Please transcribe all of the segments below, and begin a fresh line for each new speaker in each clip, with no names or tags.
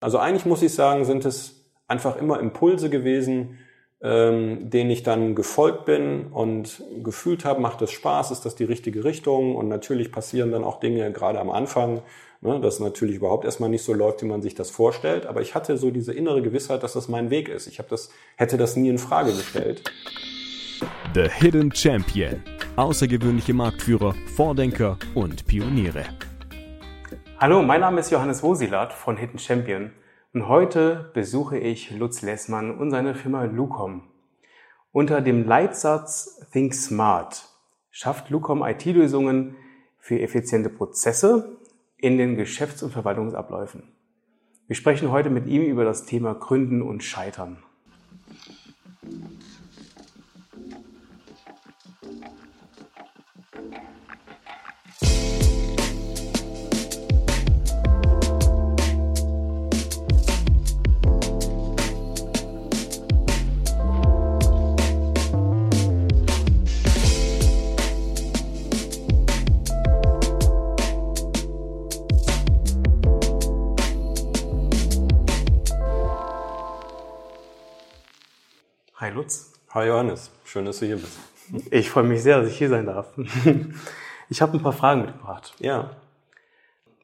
Also eigentlich muss ich sagen, sind es einfach immer Impulse gewesen, ähm, denen ich dann gefolgt bin und gefühlt habe, macht es Spaß, ist das die richtige Richtung und natürlich passieren dann auch Dinge gerade am Anfang, ne, dass natürlich überhaupt erstmal nicht so läuft, wie man sich das vorstellt, aber ich hatte so diese innere Gewissheit, dass das mein Weg ist. Ich das hätte das nie in Frage gestellt.
The Hidden Champion. Außergewöhnliche Marktführer, Vordenker und Pioniere.
Hallo, mein Name ist Johannes Wosilat von Hidden Champion und heute besuche ich Lutz Lessmann und seine Firma Lucom. Unter dem Leitsatz Think Smart schafft Lucom IT-Lösungen für effiziente Prozesse in den Geschäfts- und Verwaltungsabläufen. Wir sprechen heute mit ihm über das Thema Gründen und Scheitern. Hi Lutz.
Hi Johannes, schön, dass du hier bist.
Ich freue mich sehr, dass ich hier sein darf. Ich habe ein paar Fragen mitgebracht.
Ja,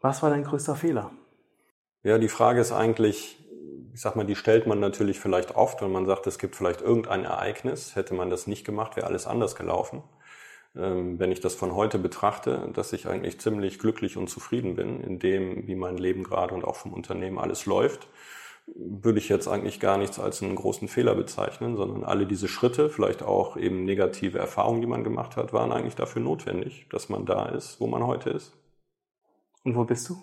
Was war dein größter Fehler?
ja, die Frage ist eigentlich, ich sag mal, die stellt man natürlich vielleicht oft, wenn man sagt, es gibt vielleicht irgendein Ereignis, hätte man das nicht gemacht, wäre alles anders gelaufen. Ähm, wenn ich das von heute betrachte, dass ich eigentlich ziemlich glücklich und zufrieden bin in dem, wie mein Leben gerade und auch vom Unternehmen alles läuft, würde ich jetzt eigentlich gar nichts als einen großen Fehler bezeichnen, sondern alle diese Schritte, vielleicht auch eben negative Erfahrungen, die man gemacht hat, waren eigentlich dafür notwendig, dass man da ist, wo man heute ist.
Und wo bist du?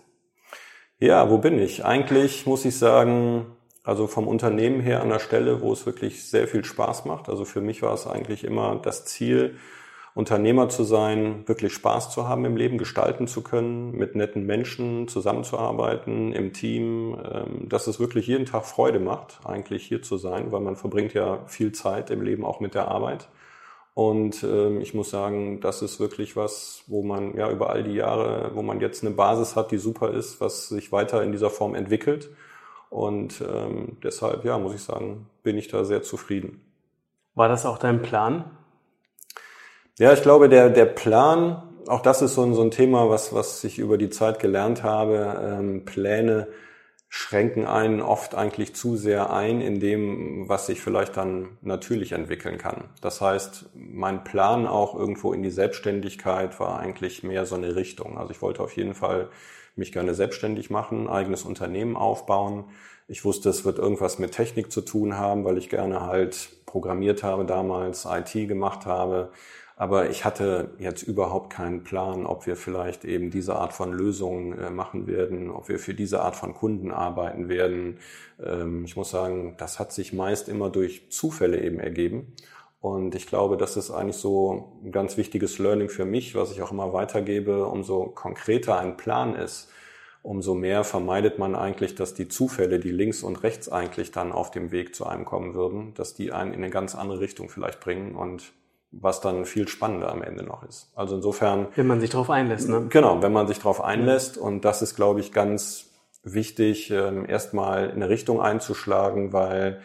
Ja, wo bin ich? Eigentlich muss ich sagen, also vom Unternehmen her an der Stelle, wo es wirklich sehr viel Spaß macht. Also für mich war es eigentlich immer das Ziel, Unternehmer zu sein, wirklich Spaß zu haben im Leben, gestalten zu können, mit netten Menschen zusammenzuarbeiten, im Team, ähm, dass es wirklich jeden Tag Freude macht, eigentlich hier zu sein, weil man verbringt ja viel Zeit im Leben auch mit der Arbeit. Und ähm, ich muss sagen, das ist wirklich was, wo man ja über all die Jahre, wo man jetzt eine Basis hat, die super ist, was sich weiter in dieser Form entwickelt. Und ähm, deshalb, ja, muss ich sagen, bin ich da sehr zufrieden.
War das auch dein Plan?
Ja, ich glaube, der, der Plan, auch das ist so ein, so ein Thema, was, was ich über die Zeit gelernt habe. Ähm, Pläne schränken einen oft eigentlich zu sehr ein in dem, was sich vielleicht dann natürlich entwickeln kann. Das heißt, mein Plan auch irgendwo in die Selbstständigkeit war eigentlich mehr so eine Richtung. Also ich wollte auf jeden Fall mich gerne selbstständig machen, eigenes Unternehmen aufbauen. Ich wusste, es wird irgendwas mit Technik zu tun haben, weil ich gerne halt programmiert habe damals, IT gemacht habe. Aber ich hatte jetzt überhaupt keinen Plan, ob wir vielleicht eben diese Art von Lösungen äh, machen werden, ob wir für diese Art von Kunden arbeiten werden. Ähm, ich muss sagen, das hat sich meist immer durch Zufälle eben ergeben. Und ich glaube, das ist eigentlich so ein ganz wichtiges Learning für mich, was ich auch immer weitergebe. Umso konkreter ein Plan ist, umso mehr vermeidet man eigentlich, dass die Zufälle, die links und rechts eigentlich dann auf dem Weg zu einem kommen würden, dass die einen in eine ganz andere Richtung vielleicht bringen und was dann viel spannender am Ende noch ist. Also insofern.
Wenn man sich darauf einlässt, ne?
Genau, wenn man sich darauf einlässt und das ist, glaube ich, ganz wichtig, ähm, erstmal eine Richtung einzuschlagen, weil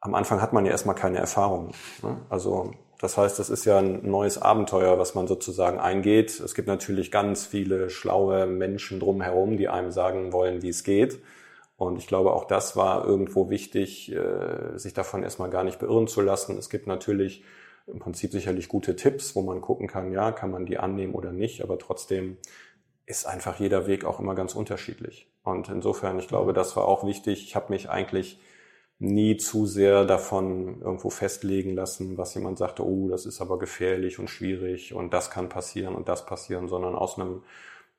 am Anfang hat man ja erstmal keine Erfahrung. Ne? Also das heißt, das ist ja ein neues Abenteuer, was man sozusagen eingeht. Es gibt natürlich ganz viele schlaue Menschen drumherum, die einem sagen wollen, wie es geht. Und ich glaube, auch das war irgendwo wichtig, äh, sich davon erstmal gar nicht beirren zu lassen. Es gibt natürlich im Prinzip sicherlich gute Tipps, wo man gucken kann, ja, kann man die annehmen oder nicht, aber trotzdem ist einfach jeder Weg auch immer ganz unterschiedlich. Und insofern, ich glaube, das war auch wichtig. Ich habe mich eigentlich nie zu sehr davon irgendwo festlegen lassen, was jemand sagte, oh, das ist aber gefährlich und schwierig und das kann passieren und das passieren, sondern aus einem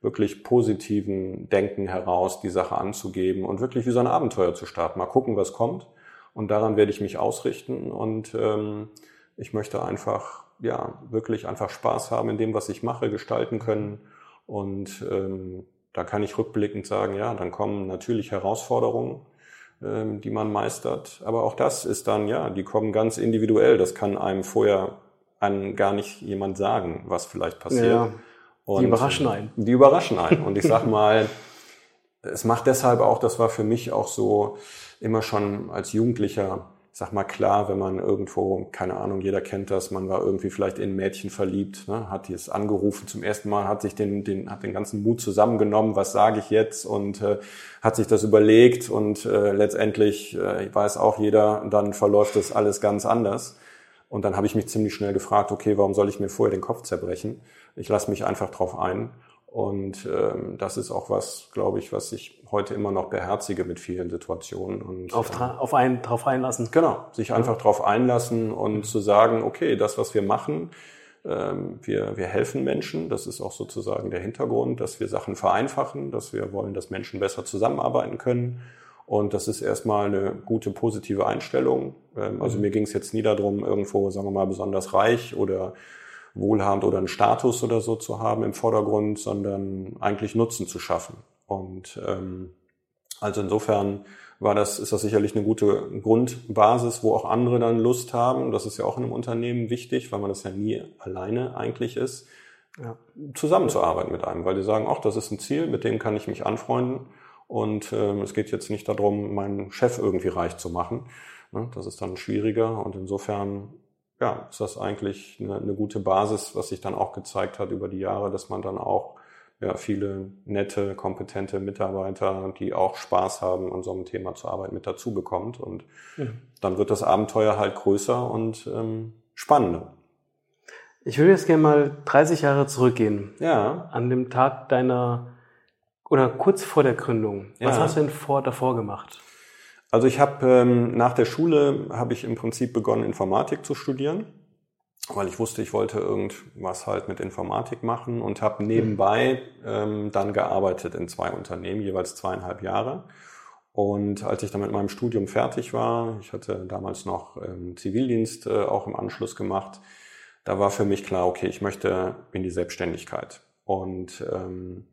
wirklich positiven Denken heraus die Sache anzugeben und wirklich wie so ein Abenteuer zu starten. Mal gucken, was kommt. Und daran werde ich mich ausrichten und ähm, ich möchte einfach, ja, wirklich einfach Spaß haben in dem, was ich mache, gestalten können. Und ähm, da kann ich rückblickend sagen, ja, dann kommen natürlich Herausforderungen, ähm, die man meistert. Aber auch das ist dann, ja, die kommen ganz individuell. Das kann einem vorher an gar nicht jemand sagen, was vielleicht passiert.
Ja,
Und
die überraschen einen.
Die überraschen einen. Und ich sag mal, es macht deshalb auch, das war für mich auch so immer schon als Jugendlicher sag mal klar, wenn man irgendwo, keine Ahnung, jeder kennt das, man war irgendwie vielleicht in ein Mädchen verliebt, ne, hat jetzt angerufen zum ersten Mal, hat sich den, den, hat den ganzen Mut zusammengenommen, was sage ich jetzt und äh, hat sich das überlegt und äh, letztendlich äh, weiß auch jeder, dann verläuft das alles ganz anders. Und dann habe ich mich ziemlich schnell gefragt, okay, warum soll ich mir vorher den Kopf zerbrechen? Ich lasse mich einfach drauf ein und ähm, das ist auch was, glaube ich, was ich heute immer noch beherzige mit vielen Situationen. Und,
auf, äh, auf einen drauf einlassen.
Genau, sich einfach drauf einlassen und mhm. zu sagen, okay, das, was wir machen, ähm, wir, wir helfen Menschen. Das ist auch sozusagen der Hintergrund, dass wir Sachen vereinfachen, dass wir wollen, dass Menschen besser zusammenarbeiten können. Und das ist erstmal eine gute positive Einstellung. Ähm, also mhm. mir ging es jetzt nie darum, irgendwo, sagen wir mal, besonders reich oder wohlhabend oder einen Status oder so zu haben im Vordergrund, sondern eigentlich Nutzen zu schaffen. Und ähm, also insofern war das, ist das sicherlich eine gute Grundbasis, wo auch andere dann Lust haben. Das ist ja auch in einem Unternehmen wichtig, weil man das ja nie alleine eigentlich ist, ja. zusammenzuarbeiten mit einem, weil die sagen, ach, das ist ein Ziel, mit dem kann ich mich anfreunden. Und ähm, es geht jetzt nicht darum, meinen Chef irgendwie reich zu machen. Ne? Das ist dann schwieriger. Und insofern ja, ist das eigentlich eine, eine gute Basis, was sich dann auch gezeigt hat über die Jahre, dass man dann auch ja, viele nette, kompetente Mitarbeiter, die auch Spaß haben, an so einem Thema zu arbeiten, mit dazu bekommt. Und mhm. dann wird das Abenteuer halt größer und ähm, spannender.
Ich würde jetzt gerne mal 30 Jahre zurückgehen.
Ja.
An dem Tag deiner oder kurz vor der Gründung. Was ja. hast du denn vor, davor gemacht?
Also ich habe ähm, nach der Schule habe ich im Prinzip begonnen Informatik zu studieren, weil ich wusste, ich wollte irgendwas halt mit Informatik machen und habe nebenbei ähm, dann gearbeitet in zwei Unternehmen, jeweils zweieinhalb Jahre. Und als ich dann mit meinem Studium fertig war, ich hatte damals noch ähm, Zivildienst äh, auch im Anschluss gemacht, da war für mich klar, okay, ich möchte in die Selbstständigkeit. Und ähm,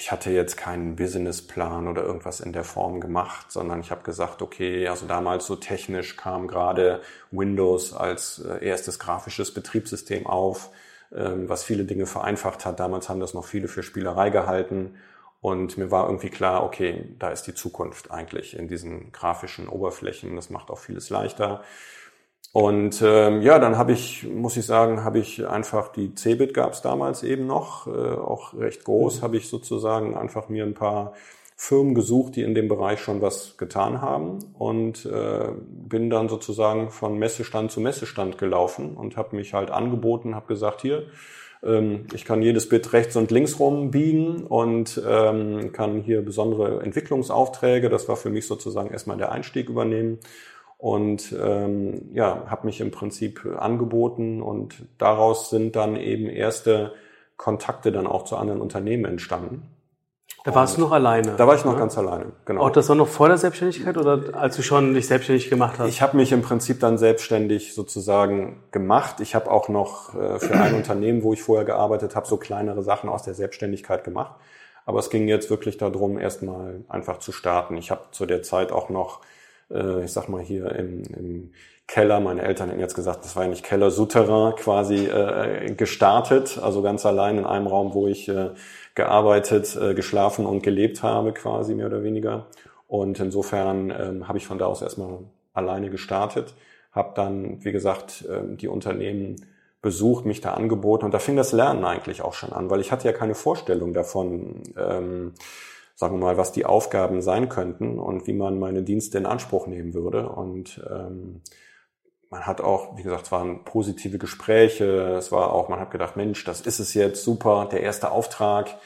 ich hatte jetzt keinen Businessplan oder irgendwas in der Form gemacht, sondern ich habe gesagt, okay, also damals so technisch kam gerade Windows als äh, erstes grafisches Betriebssystem auf, ähm, was viele Dinge vereinfacht hat. Damals haben das noch viele für Spielerei gehalten. Und mir war irgendwie klar, okay, da ist die Zukunft eigentlich in diesen grafischen Oberflächen. Das macht auch vieles leichter. Und ähm, ja, dann habe ich, muss ich sagen, habe ich einfach die Cebit gab es damals eben noch, äh, auch recht groß, mhm. habe ich sozusagen einfach mir ein paar Firmen gesucht, die in dem Bereich schon was getan haben und äh, bin dann sozusagen von Messestand zu Messestand gelaufen und habe mich halt angeboten, habe gesagt, hier, ähm, ich kann jedes Bit rechts und links rumbiegen und ähm, kann hier besondere Entwicklungsaufträge, das war für mich sozusagen erstmal der Einstieg übernehmen und ähm, ja, habe mich im Prinzip angeboten und daraus sind dann eben erste Kontakte dann auch zu anderen Unternehmen entstanden.
Da warst du noch alleine?
Da war ich noch ne? ganz alleine,
genau. Auch das war noch vor der Selbstständigkeit oder als du schon dich selbstständig gemacht hast?
Ich habe mich im Prinzip dann selbstständig sozusagen gemacht. Ich habe auch noch äh, für ein Unternehmen, wo ich vorher gearbeitet habe, so kleinere Sachen aus der Selbstständigkeit gemacht. Aber es ging jetzt wirklich darum, erstmal einfach zu starten. Ich habe zu der Zeit auch noch äh, ich sag mal hier im, im Keller, meine Eltern hätten jetzt gesagt, das war ja nicht Keller, Souterrain quasi äh, gestartet, also ganz allein in einem Raum, wo ich äh, gearbeitet, äh, geschlafen und gelebt habe, quasi mehr oder weniger. Und insofern ähm, habe ich von da aus erstmal alleine gestartet, habe dann, wie gesagt, äh, die Unternehmen besucht, mich da angeboten und da fing das Lernen eigentlich auch schon an, weil ich hatte ja keine Vorstellung davon. Ähm, sagen wir mal, was die Aufgaben sein könnten und wie man meine Dienste in Anspruch nehmen würde. Und ähm, man hat auch, wie gesagt, es waren positive Gespräche. Es war auch, man hat gedacht, Mensch, das ist es jetzt super, der erste Auftrag.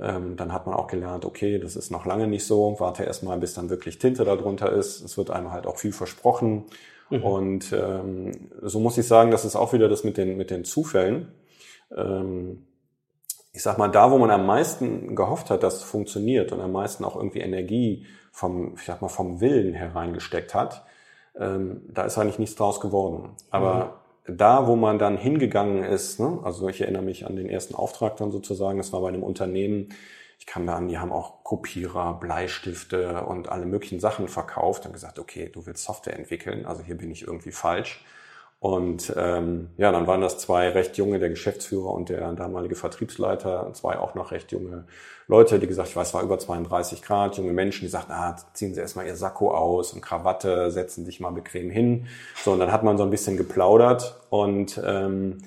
Ähm, dann hat man auch gelernt, okay, das ist noch lange nicht so. Warte erst mal, bis dann wirklich Tinte darunter ist. Es wird einem halt auch viel versprochen. Mhm. Und ähm, so muss ich sagen, das ist auch wieder das mit den, mit den Zufällen. Ähm, ich sag mal, da, wo man am meisten gehofft hat, dass es funktioniert und am meisten auch irgendwie Energie vom, ich sag mal, vom Willen hereingesteckt hat, ähm, da ist eigentlich nichts draus geworden. Aber mhm. da, wo man dann hingegangen ist, ne, also ich erinnere mich an den ersten Auftrag dann sozusagen, das war bei einem Unternehmen, ich kam da an, die haben auch Kopierer, Bleistifte und alle möglichen Sachen verkauft und gesagt, okay, du willst Software entwickeln, also hier bin ich irgendwie falsch. Und ähm, ja, dann waren das zwei recht junge, der Geschäftsführer und der damalige Vertriebsleiter, zwei auch noch recht junge Leute, die gesagt, ich weiß, es war über 32 Grad, junge Menschen, die sagten, ah, ziehen Sie erstmal Ihr Sakko aus und Krawatte, setzen sich mal bequem hin. So, und dann hat man so ein bisschen geplaudert und ähm,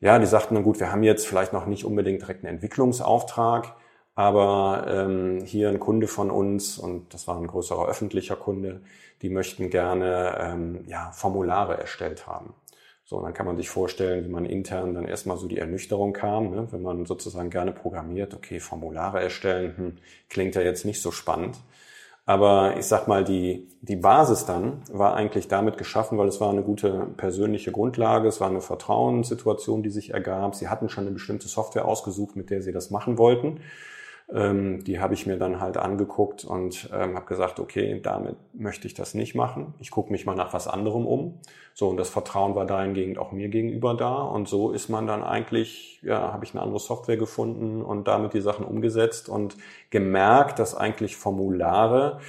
ja, die sagten dann gut, wir haben jetzt vielleicht noch nicht unbedingt direkt einen Entwicklungsauftrag, aber ähm, hier ein Kunde von uns, und das war ein größerer öffentlicher Kunde, die möchten gerne ähm, ja, Formulare erstellt haben. So, und dann kann man sich vorstellen, wie man intern dann erstmal so die Ernüchterung kam, ne? wenn man sozusagen gerne programmiert, okay, Formulare erstellen, hm, klingt ja jetzt nicht so spannend. Aber ich sag mal, die, die Basis dann war eigentlich damit geschaffen, weil es war eine gute persönliche Grundlage, es war eine Vertrauenssituation, die sich ergab. Sie hatten schon eine bestimmte Software ausgesucht, mit der sie das machen wollten. Ähm, die habe ich mir dann halt angeguckt und ähm, habe gesagt, okay, damit möchte ich das nicht machen. Ich gucke mich mal nach was anderem um. So, und das Vertrauen war dahingehend auch mir gegenüber da. Und so ist man dann eigentlich, ja, habe ich eine andere Software gefunden und damit die Sachen umgesetzt und gemerkt, dass eigentlich Formulare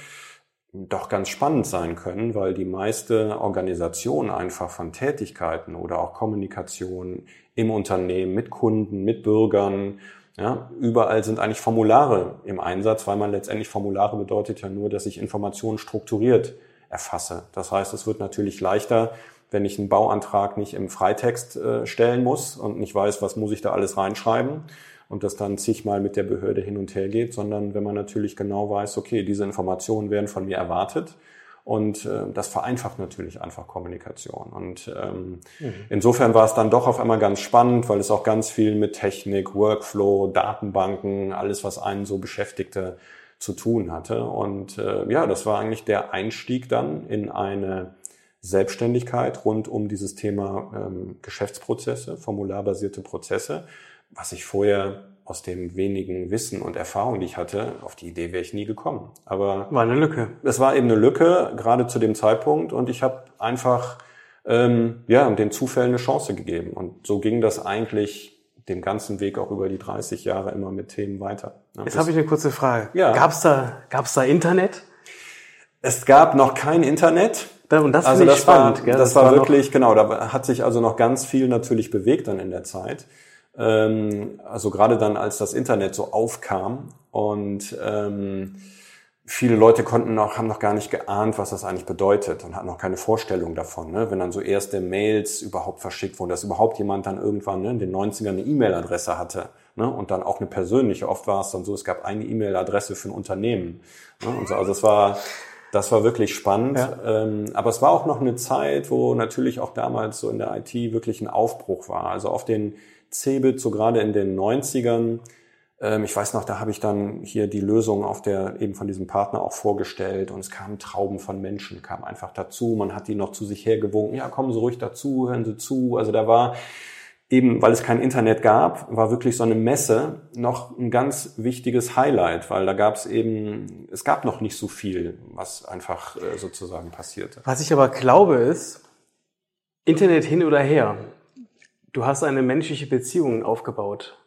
doch ganz spannend sein können, weil die meiste Organisation einfach von Tätigkeiten oder auch Kommunikation im Unternehmen mit Kunden, mit Bürgern ja, überall sind eigentlich Formulare im Einsatz, weil man letztendlich Formulare bedeutet ja nur, dass ich Informationen strukturiert erfasse. Das heißt, es wird natürlich leichter, wenn ich einen Bauantrag nicht im Freitext äh, stellen muss und nicht weiß, was muss ich da alles reinschreiben und das dann zigmal mit der Behörde hin und her geht, sondern wenn man natürlich genau weiß, okay, diese Informationen werden von mir erwartet und äh, das vereinfacht natürlich einfach Kommunikation. Und ähm, mhm. insofern war es dann doch auf einmal ganz spannend, weil es auch ganz viel mit Technik, Workflow, Datenbanken, alles, was einen so beschäftigte, zu tun hatte. Und äh, ja, das war eigentlich der Einstieg dann in eine Selbstständigkeit rund um dieses Thema ähm, Geschäftsprozesse, formularbasierte Prozesse, was ich vorher aus dem wenigen Wissen und Erfahrung, die ich hatte, auf die Idee wäre ich nie gekommen. Aber
war eine Lücke.
Es war eben eine Lücke, gerade zu dem Zeitpunkt, und ich habe einfach ähm, ja den Zufällen eine Chance gegeben. Und so ging das eigentlich den ganzen Weg auch über die 30 Jahre immer mit Themen weiter.
Ja, Jetzt habe ich eine kurze Frage. Ja. Gab's da gab's da Internet?
Es gab noch kein Internet.
Und das also das spannend.
War, das, das war, war wirklich, genau, da hat sich also noch ganz viel natürlich bewegt dann in der Zeit. Ähm, also gerade dann, als das Internet so aufkam und ähm, viele Leute konnten noch, haben noch gar nicht geahnt, was das eigentlich bedeutet und hatten noch keine Vorstellung davon. Ne? Wenn dann so erste Mails überhaupt verschickt wurden, dass überhaupt jemand dann irgendwann ne, in den 90ern eine E-Mail-Adresse hatte ne? und dann auch eine persönliche. Oft war es dann so, es gab eine E-Mail-Adresse für ein Unternehmen. Ne? Und so, also es war, das war wirklich spannend. Ja. Ähm, aber es war auch noch eine Zeit, wo natürlich auch damals so in der IT wirklich ein Aufbruch war. Also auf den Cebit, so gerade in den 90ern. Ähm, ich weiß noch, da habe ich dann hier die Lösung auf der eben von diesem Partner auch vorgestellt und es kamen Trauben von Menschen, kamen einfach dazu. Man hat die noch zu sich hergewunken. Ja, kommen Sie ruhig dazu, hören Sie zu. Also da war eben, weil es kein Internet gab, war wirklich so eine Messe noch ein ganz wichtiges Highlight, weil da gab es eben, es gab noch nicht so viel, was einfach äh, sozusagen passierte.
Was ich aber glaube ist, Internet hin oder her, du hast eine menschliche Beziehung aufgebaut,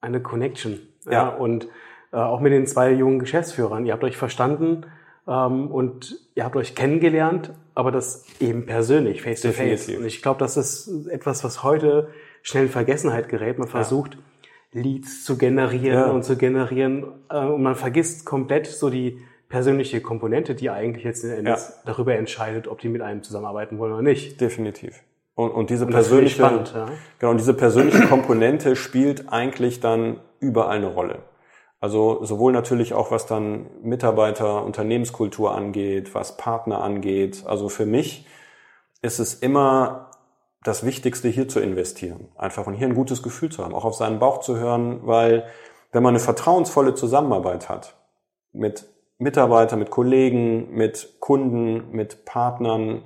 eine Connection. Ja. ja und äh, auch mit den zwei jungen Geschäftsführern. Ihr habt euch verstanden ähm, und ihr habt euch kennengelernt, aber das eben persönlich, face to face. Und ich glaube, das ist etwas, was heute schnell in Vergessenheit gerät. Man versucht, ja. Leads zu generieren ja. und zu generieren äh, und man vergisst komplett so die persönliche Komponente, die eigentlich jetzt ja. darüber entscheidet, ob die mit einem zusammenarbeiten wollen oder nicht.
Definitiv. Und, und diese und persönliche, spannend, ja. genau, und diese persönliche Komponente spielt eigentlich dann überall eine Rolle. Also sowohl natürlich auch was dann Mitarbeiter, Unternehmenskultur angeht, was Partner angeht. Also für mich ist es immer das Wichtigste, hier zu investieren. Einfach und hier ein gutes Gefühl zu haben, auch auf seinen Bauch zu hören, weil wenn man eine vertrauensvolle Zusammenarbeit hat mit Mitarbeitern, mit Kollegen, mit Kunden, mit Partnern,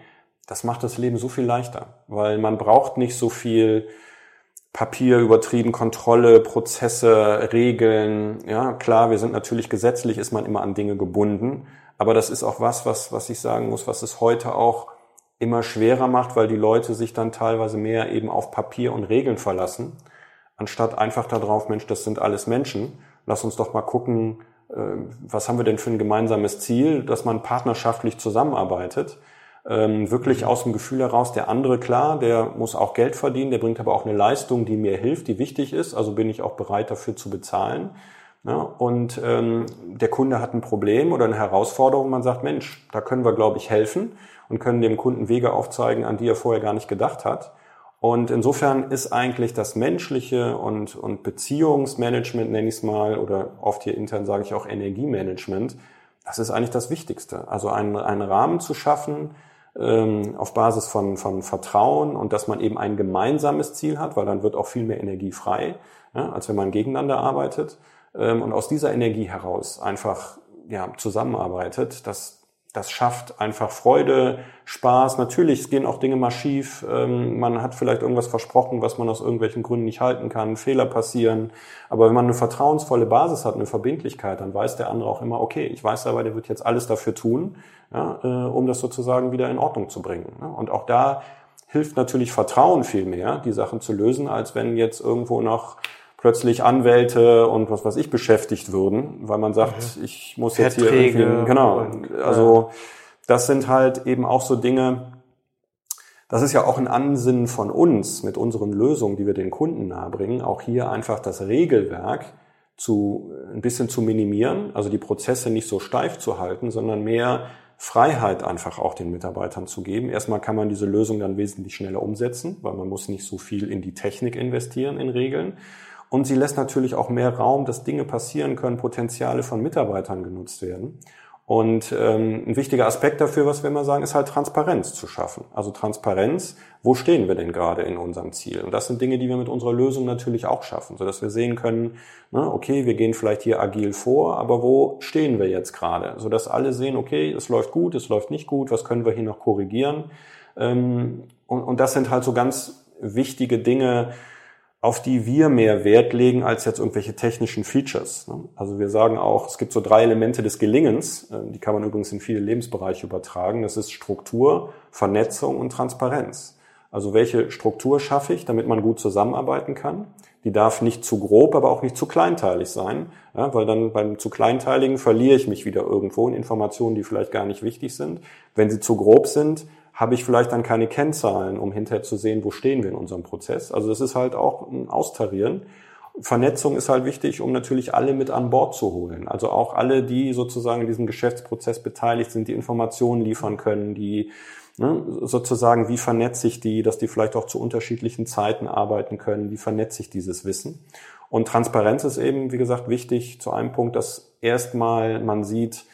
das macht das Leben so viel leichter, weil man braucht nicht so viel Papier übertrieben, Kontrolle, Prozesse, Regeln. Ja, klar, wir sind natürlich gesetzlich, ist man immer an Dinge gebunden. Aber das ist auch was, was, was ich sagen muss, was es heute auch immer schwerer macht, weil die Leute sich dann teilweise mehr eben auf Papier und Regeln verlassen, anstatt einfach darauf, Mensch, das sind alles Menschen. Lass uns doch mal gucken, äh, was haben wir denn für ein gemeinsames Ziel, dass man partnerschaftlich zusammenarbeitet ähm, wirklich aus dem Gefühl heraus, der andere, klar, der muss auch Geld verdienen, der bringt aber auch eine Leistung, die mir hilft, die wichtig ist, also bin ich auch bereit dafür zu bezahlen. Ja, und ähm, der Kunde hat ein Problem oder eine Herausforderung, man sagt, Mensch, da können wir, glaube ich, helfen und können dem Kunden Wege aufzeigen, an die er vorher gar nicht gedacht hat. Und insofern ist eigentlich das menschliche und, und Beziehungsmanagement, nenne ich es mal, oder oft hier intern sage ich auch Energiemanagement, das ist eigentlich das Wichtigste. Also einen, einen Rahmen zu schaffen ähm, auf Basis von, von Vertrauen und dass man eben ein gemeinsames Ziel hat, weil dann wird auch viel mehr Energie frei, ja, als wenn man gegeneinander arbeitet. Ähm, und aus dieser Energie heraus einfach ja, zusammenarbeitet, das, das schafft einfach Freude, Spaß. Natürlich, es gehen auch Dinge mal schief. Ähm, man hat vielleicht irgendwas versprochen, was man aus irgendwelchen Gründen nicht halten kann. Fehler passieren. Aber wenn man eine vertrauensvolle Basis hat, eine Verbindlichkeit, dann weiß der andere auch immer, okay, ich weiß aber, der wird jetzt alles dafür tun, äh, um das sozusagen wieder in Ordnung zu bringen. Und auch da hilft natürlich Vertrauen viel mehr, die Sachen zu lösen, als wenn jetzt irgendwo noch plötzlich Anwälte und was weiß ich beschäftigt würden, weil man sagt, mhm. ich muss jetzt hier irgendwie, genau, und, also das sind halt eben auch so Dinge, das ist ja auch ein Ansinnen von uns mit unseren Lösungen, die wir den Kunden nahebringen, auch hier einfach das Regelwerk zu, ein bisschen zu minimieren, also die Prozesse nicht so steif zu halten, sondern mehr Freiheit einfach auch den Mitarbeitern zu geben. Erstmal kann man diese Lösung dann wesentlich schneller umsetzen, weil man muss nicht so viel in die Technik investieren in Regeln. Und sie lässt natürlich auch mehr Raum, dass Dinge passieren können, Potenziale von Mitarbeitern genutzt werden. Und ähm, ein wichtiger Aspekt dafür, was wir immer sagen, ist halt Transparenz zu schaffen. Also Transparenz, wo stehen wir denn gerade in unserem Ziel? Und das sind Dinge, die wir mit unserer Lösung natürlich auch schaffen, sodass wir sehen können, ne, okay, wir gehen vielleicht hier agil vor, aber wo stehen wir jetzt gerade? Sodass alle sehen, okay, es läuft gut, es läuft nicht gut, was können wir hier noch korrigieren? Ähm, und, und das sind halt so ganz wichtige Dinge, auf die wir mehr Wert legen als jetzt irgendwelche technischen Features. Ne? Also wir sagen auch, es gibt so drei Elemente des Gelingens, äh, die kann man übrigens in viele Lebensbereiche übertragen. Das ist Struktur, Vernetzung und Transparenz. Also welche Struktur schaffe ich, damit man gut zusammenarbeiten kann? Die darf nicht zu grob, aber auch nicht zu kleinteilig sein, ja, weil dann beim zu kleinteiligen verliere ich mich wieder irgendwo in Informationen, die vielleicht gar nicht wichtig sind. Wenn sie zu grob sind, habe ich vielleicht dann keine Kennzahlen, um hinterher zu sehen, wo stehen wir in unserem Prozess. Also das ist halt auch ein Austarieren. Vernetzung ist halt wichtig, um natürlich alle mit an Bord zu holen. Also auch alle, die sozusagen in diesem Geschäftsprozess beteiligt sind, die Informationen liefern können, die ne, sozusagen, wie vernetze ich die, dass die vielleicht auch zu unterschiedlichen Zeiten arbeiten können, wie vernetze ich dieses Wissen. Und Transparenz ist eben, wie gesagt, wichtig zu einem Punkt, dass erstmal man sieht,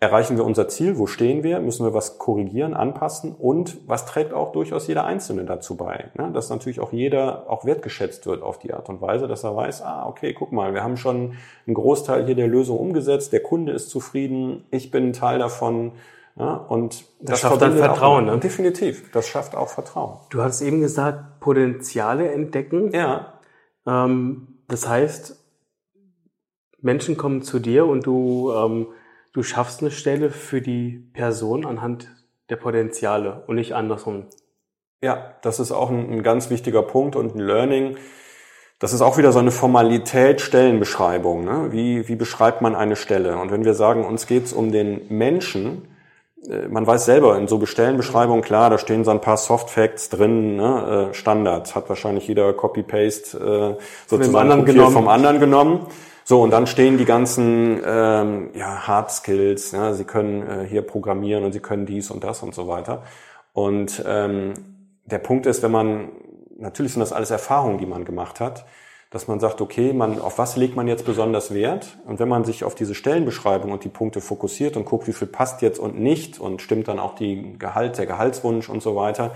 Erreichen wir unser Ziel? Wo stehen wir? Müssen wir was korrigieren, anpassen? Und was trägt auch durchaus jeder Einzelne dazu bei? Ne? Dass natürlich auch jeder auch wertgeschätzt wird auf die Art und Weise, dass er weiß, ah, okay, guck mal, wir haben schon einen Großteil hier der Lösung umgesetzt, der Kunde ist zufrieden, ich bin ein Teil davon. Ja, und
das, das schafft dann Vertrauen.
ne? Definitiv, das schafft auch Vertrauen.
Du hast eben gesagt, Potenziale entdecken.
Ja.
Ähm, das heißt, Menschen kommen zu dir und du ähm, du schaffst eine Stelle für die Person anhand der Potenziale und nicht andersrum.
Ja, das ist auch ein, ein ganz wichtiger Punkt und ein Learning. Das ist auch wieder so eine Formalität Stellenbeschreibung. Ne? Wie, wie beschreibt man eine Stelle? Und wenn wir sagen, uns geht's um den Menschen, äh, man weiß selber, in so Stellenbeschreibungen, klar, da stehen so ein paar Soft Facts drin, ne? Äh, Standard, hat wahrscheinlich jeder Copy-Paste äh, sozusagen vom, vom anderen genommen. So, und dann stehen die ganzen ähm, ja, Hard Skills. Ja, sie können äh, hier programmieren und sie können dies und das und so weiter. Und ähm, der Punkt ist, wenn man, natürlich sind das alles Erfahrungen, die man gemacht hat, dass man sagt, okay, man, auf was legt man jetzt besonders Wert? Und wenn man sich auf diese Stellenbeschreibung und die Punkte fokussiert und guckt, wie viel passt jetzt und nicht und stimmt dann auch die Gehalt, der Gehaltswunsch und so weiter,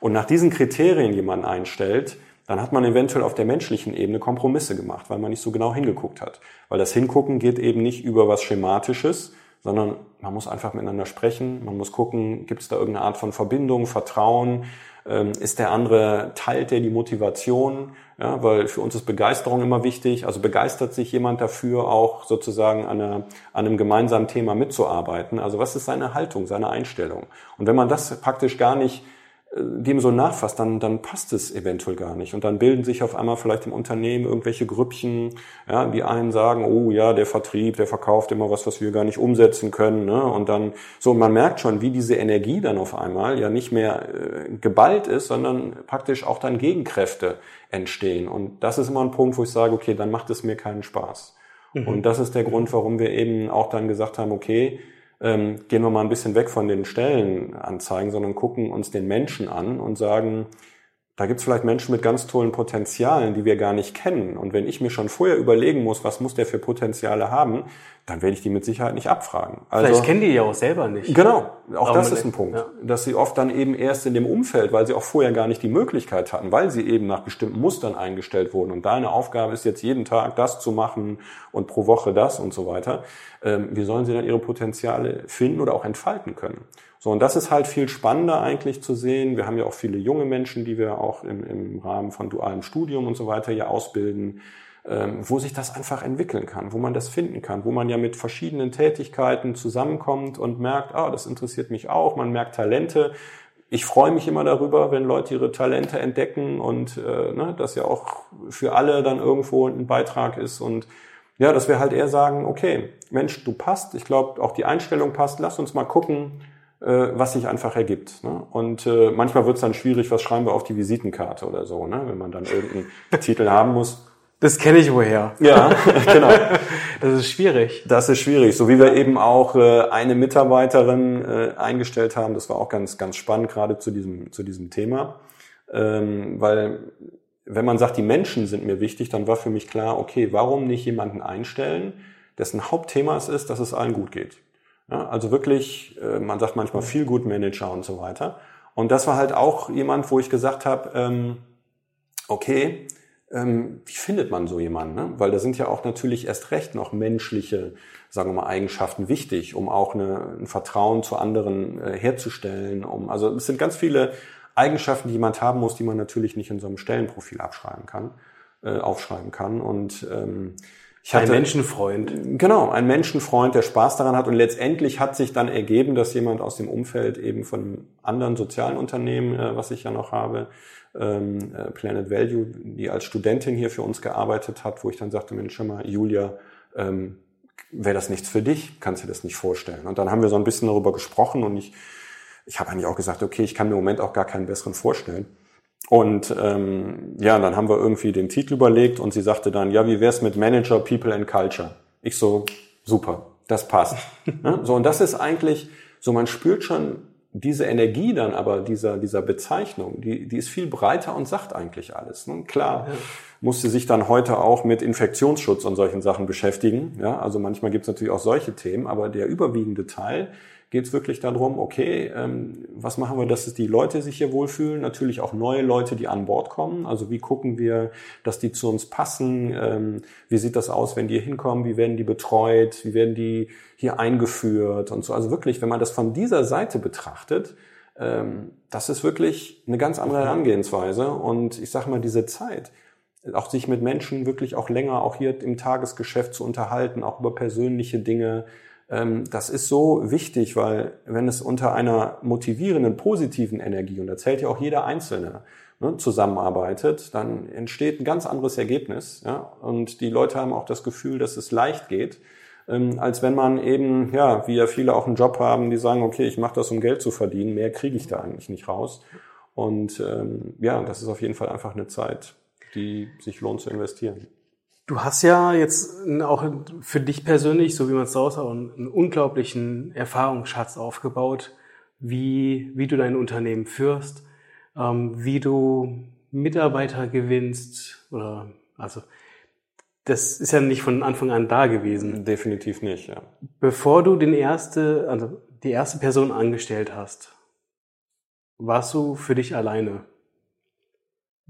und nach diesen Kriterien jemanden einstellt, dann hat man eventuell auf der menschlichen Ebene Kompromisse gemacht, weil man nicht so genau hingeguckt hat. Weil das Hingucken geht eben nicht über was Schematisches, sondern man muss einfach miteinander sprechen, man muss gucken, gibt es da irgendeine Art von Verbindung, Vertrauen, ähm, ist der andere, teilt der die Motivation, ja, weil für uns ist Begeisterung immer wichtig, also begeistert sich jemand dafür auch sozusagen an, einer, an einem gemeinsamen Thema mitzuarbeiten, also was ist seine Haltung, seine Einstellung. Und wenn man das praktisch gar nicht dem so nachfasst, dann, dann passt es eventuell gar nicht. Und dann bilden sich auf einmal vielleicht im Unternehmen irgendwelche Grüppchen, ja, die einen sagen, oh ja, der Vertrieb, der verkauft immer was, was wir gar nicht umsetzen können. Ne? Und dann, so, man merkt schon, wie diese Energie dann auf einmal ja nicht mehr äh, geballt ist, sondern praktisch auch dann Gegenkräfte entstehen. Und das ist immer ein Punkt, wo ich sage, okay, dann macht es mir keinen Spaß. Mhm. Und das ist der Grund, warum wir eben auch dann gesagt haben, okay, ähm, gehen wir mal ein bisschen weg von den Stellenanzeigen, sondern gucken uns den Menschen an und sagen, da gibt es vielleicht Menschen mit ganz tollen Potenzialen, die wir gar nicht kennen. Und wenn ich mir schon vorher überlegen muss, was muss der für Potenziale haben, dann werde ich die mit Sicherheit nicht abfragen.
Also, vielleicht kennen die ja auch selber nicht.
Genau, auch das ist ein Punkt. Ja. Dass sie oft dann eben erst in dem Umfeld, weil sie auch vorher gar nicht die Möglichkeit hatten, weil sie eben nach bestimmten Mustern eingestellt wurden. Und deine Aufgabe ist jetzt jeden Tag das zu machen und pro Woche das und so weiter. Ähm, wie sollen sie dann ihre Potenziale finden oder auch entfalten können? So, und das ist halt viel spannender eigentlich zu sehen. Wir haben ja auch viele junge Menschen, die wir auch im, im Rahmen von dualem Studium und so weiter hier ausbilden, ähm, wo sich das einfach entwickeln kann, wo man das finden kann, wo man ja mit verschiedenen Tätigkeiten zusammenkommt und merkt, ah, das interessiert mich auch, man merkt Talente. Ich freue mich immer darüber, wenn Leute ihre Talente entdecken und äh, ne, das ja auch für alle dann irgendwo ein Beitrag ist und ja, dass wir halt eher sagen, okay, Mensch, du passt, ich glaube, auch die Einstellung passt, lass uns mal gucken, was sich einfach ergibt. Ne? Und äh, manchmal wird es dann schwierig, was schreiben wir auf die Visitenkarte oder so, ne? wenn man dann irgendeinen Titel haben muss.
Das kenne ich woher.
Ja, genau.
Das ist schwierig.
Das ist schwierig. So wie wir eben auch äh, eine Mitarbeiterin äh, eingestellt haben, das war auch ganz, ganz spannend, gerade zu diesem, zu diesem Thema. Ähm, weil wenn man sagt, die Menschen sind mir wichtig, dann war für mich klar, okay, warum nicht jemanden einstellen, dessen Hauptthema es ist, dass es allen gut geht. Ja, also wirklich, äh, man sagt manchmal viel gut Manager und so weiter. Und das war halt auch jemand, wo ich gesagt habe, ähm, okay, ähm, wie findet man so jemanden? Ne? Weil da sind ja auch natürlich erst recht noch menschliche, sagen wir mal, Eigenschaften wichtig, um auch eine, ein Vertrauen zu anderen äh, herzustellen. Um, also es sind ganz viele Eigenschaften, die jemand haben muss, die man natürlich nicht in so einem Stellenprofil abschreiben kann, äh, aufschreiben kann. Und ähm,
ich hatte, ein Menschenfreund.
Genau, ein Menschenfreund, der Spaß daran hat. Und letztendlich hat sich dann ergeben, dass jemand aus dem Umfeld eben von einem anderen sozialen Unternehmen, äh, was ich ja noch habe, ähm, äh, Planet Value, die als Studentin hier für uns gearbeitet hat, wo ich dann sagte, Mensch, schau mal, Julia, ähm, wäre das nichts für dich? Kannst du dir das nicht vorstellen? Und dann haben wir so ein bisschen darüber gesprochen und ich, ich habe eigentlich auch gesagt, okay, ich kann mir im Moment auch gar keinen besseren vorstellen. Und ähm, ja, dann haben wir irgendwie den Titel überlegt und sie sagte dann, ja, wie wär's mit Manager, People and Culture? Ich so, super, das passt. ne? So, und das ist eigentlich, so man spürt schon diese Energie dann aber dieser, dieser Bezeichnung, die, die ist viel breiter und sagt eigentlich alles. Ne? Klar, ja. musste sich dann heute auch mit Infektionsschutz und solchen Sachen beschäftigen. Ja, also manchmal gibt's natürlich auch solche Themen, aber der überwiegende Teil geht es wirklich darum, okay, ähm, was machen wir, dass die Leute sich hier wohlfühlen? Natürlich auch neue Leute, die an Bord kommen. Also wie gucken wir, dass die zu uns passen? Ähm, wie sieht das aus, wenn die hier hinkommen? Wie werden die betreut? Wie werden die hier eingeführt und so? Also wirklich, wenn man das von dieser Seite betrachtet, ähm, das ist wirklich eine ganz andere Herangehensweise. Und ich sage mal, diese Zeit, auch sich mit Menschen wirklich auch länger, auch hier im Tagesgeschäft zu unterhalten, auch über persönliche Dinge, das ist so wichtig, weil wenn es unter einer motivierenden, positiven Energie, und da zählt ja auch jeder Einzelne, ne, zusammenarbeitet, dann entsteht ein ganz anderes Ergebnis. Ja? Und die Leute haben auch das Gefühl, dass es leicht geht, ähm, als wenn man eben, ja, wie ja viele auch einen Job haben, die sagen, okay, ich mache das, um Geld zu verdienen, mehr kriege ich da eigentlich nicht raus. Und ähm, ja, das ist auf jeden Fall einfach eine Zeit, die sich lohnt zu investieren.
Du hast ja jetzt auch für dich persönlich, so wie man es aussah, einen unglaublichen Erfahrungsschatz aufgebaut, wie, wie du dein Unternehmen führst, ähm, wie du Mitarbeiter gewinnst oder also das ist ja nicht von Anfang an da gewesen.
Definitiv nicht, ja.
Bevor du den erste, also die erste Person angestellt hast, warst du für dich alleine.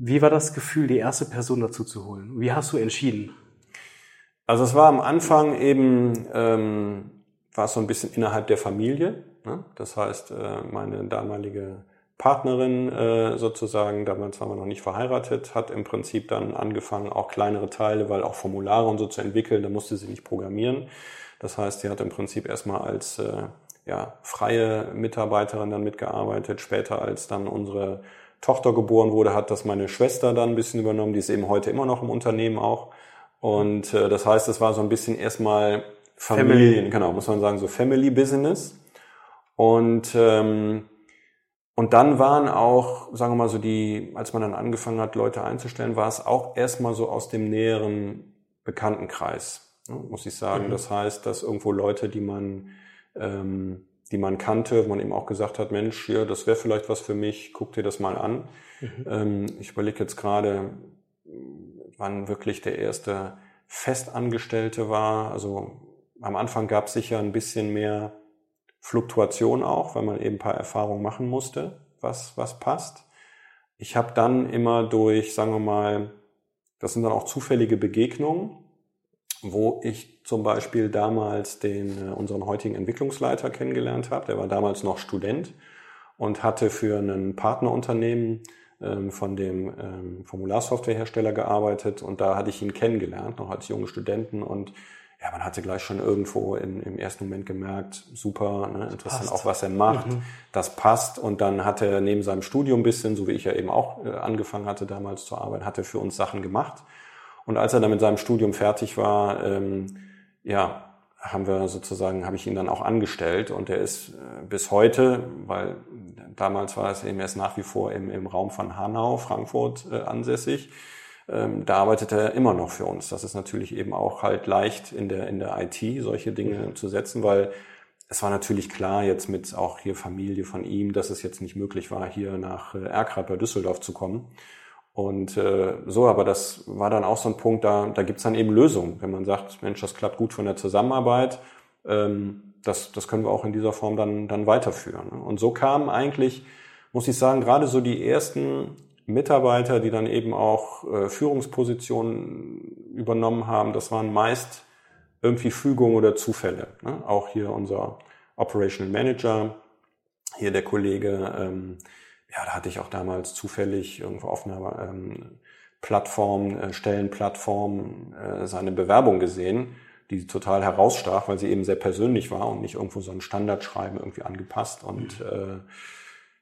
Wie war das Gefühl, die erste Person dazu zu holen? Wie hast du entschieden?
Also es war am Anfang eben, ähm, war es so ein bisschen innerhalb der Familie. Ne? Das heißt, äh, meine damalige Partnerin äh, sozusagen, damals waren wir noch nicht verheiratet, hat im Prinzip dann angefangen, auch kleinere Teile, weil auch Formulare und so zu entwickeln, da musste sie nicht programmieren. Das heißt, sie hat im Prinzip erstmal als äh, ja, freie Mitarbeiterin dann mitgearbeitet. Später, als dann unsere Tochter geboren wurde, hat das meine Schwester dann ein bisschen übernommen. Die ist eben heute immer noch im Unternehmen auch. Und äh, das heißt, es war so ein bisschen erstmal Familien, Family. genau, muss man sagen, so Family Business. Und ähm, und dann waren auch, sagen wir mal so, die, als man dann angefangen hat, Leute einzustellen, war es auch erstmal so aus dem näheren Bekanntenkreis, ne, muss ich sagen. Mhm. Das heißt, dass irgendwo Leute, die man, ähm, die man kannte, wo man eben auch gesagt hat, Mensch, hier, das wäre vielleicht was für mich, guck dir das mal an. Mhm. Ähm, ich überlege jetzt gerade, wann wirklich der erste Festangestellte war. Also am Anfang gab es sicher ein bisschen mehr Fluktuation auch, weil man eben ein paar Erfahrungen machen musste, was, was passt. Ich habe dann immer durch, sagen wir mal, das sind dann auch zufällige Begegnungen, wo ich zum Beispiel damals den äh, unseren heutigen Entwicklungsleiter kennengelernt habe. Der war damals noch Student und hatte für ein Partnerunternehmen ähm, von dem ähm, Formularsoftwarehersteller gearbeitet und da hatte ich ihn kennengelernt, noch als junge Studenten und ja, man hatte gleich schon irgendwo in, im ersten Moment gemerkt, super, ne, interessant passt. auch, was er macht, mhm. das passt. Und dann hat er neben seinem Studium ein bisschen, so wie ich ja eben auch äh, angefangen hatte damals zu arbeiten, hat er für uns Sachen gemacht. Und als er dann mit seinem Studium fertig war, ähm, ja, haben wir sozusagen, habe ich ihn dann auch angestellt und er ist äh, bis heute, weil damals war es eben erst nach wie vor im, im Raum von Hanau, Frankfurt äh, ansässig, ähm, da arbeitet er immer noch für uns. Das ist natürlich eben auch halt leicht in der, in der IT, solche Dinge mhm. zu setzen, weil es war natürlich klar jetzt mit auch hier Familie von ihm, dass es jetzt nicht möglich war, hier nach äh, Erkrath bei Düsseldorf zu kommen. Und äh, so, aber das war dann auch so ein Punkt, da, da gibt's dann eben Lösungen. Wenn man sagt, Mensch, das klappt gut von der Zusammenarbeit, ähm, das, das können wir auch in dieser Form dann, dann weiterführen. Und so kamen eigentlich, muss ich sagen, gerade so die ersten Mitarbeiter, die dann eben auch äh, Führungspositionen übernommen haben, das waren meist irgendwie Fügungen oder Zufälle. Ne? Auch hier unser Operational Manager, hier der Kollege, ähm, ja, da hatte ich auch damals zufällig irgendwo auf einer ähm, Plattform, äh, Stellenplattform, äh, seine Bewerbung gesehen, die total herausstach, weil sie eben sehr persönlich war und nicht irgendwo so ein Standardschreiben irgendwie angepasst und äh,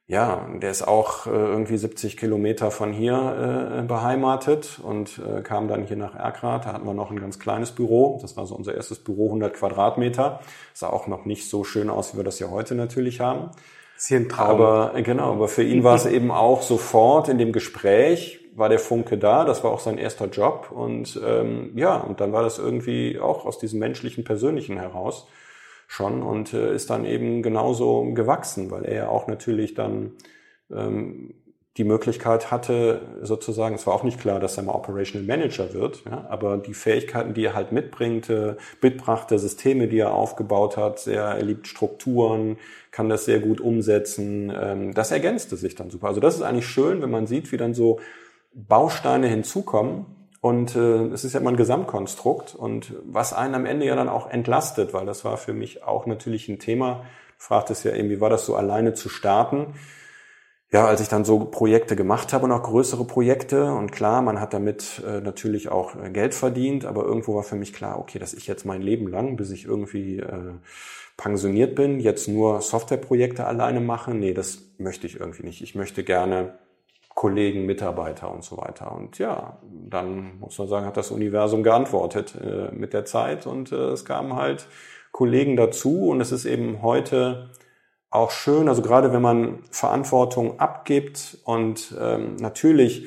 ja, der ist auch äh, irgendwie 70 Kilometer von hier äh, beheimatet und äh, kam dann hier nach Erkrath. Da hatten wir noch ein ganz kleines Büro. Das war so unser erstes Büro, 100 Quadratmeter. Sah auch noch nicht so schön aus, wie wir das ja heute natürlich haben.
Ist hier ein Traum.
Aber äh, genau, aber für ihn war es eben auch sofort in dem Gespräch war der Funke da. Das war auch sein erster Job und ähm, ja, und dann war das irgendwie auch aus diesem menschlichen, persönlichen heraus schon und äh, ist dann eben genauso gewachsen, weil er ja auch natürlich dann ähm, die Möglichkeit hatte, sozusagen, es war auch nicht klar, dass er mal Operational Manager wird, ja, aber die Fähigkeiten, die er halt mitbringt, mitbrachte, Systeme, die er aufgebaut hat, sehr, er liebt Strukturen, kann das sehr gut umsetzen, ähm, das ergänzte sich dann super. Also das ist eigentlich schön, wenn man sieht, wie dann so Bausteine hinzukommen, und äh, es ist ja immer ein Gesamtkonstrukt und was einen am Ende ja dann auch entlastet, weil das war für mich auch natürlich ein Thema. Du fragtest ja eben, wie war das so alleine zu starten? Ja, als ich dann so Projekte gemacht habe und auch größere Projekte und klar, man hat damit äh, natürlich auch äh, Geld verdient, aber irgendwo war für mich klar, okay, dass ich jetzt mein Leben lang, bis ich irgendwie äh, pensioniert bin, jetzt nur Softwareprojekte alleine mache, nee, das möchte ich irgendwie nicht. Ich möchte gerne Kollegen, Mitarbeiter und so weiter. Und ja, dann muss man sagen, hat das Universum geantwortet äh, mit der Zeit und äh, es kamen halt Kollegen dazu und es ist eben heute auch schön, also gerade wenn man Verantwortung abgibt und ähm, natürlich,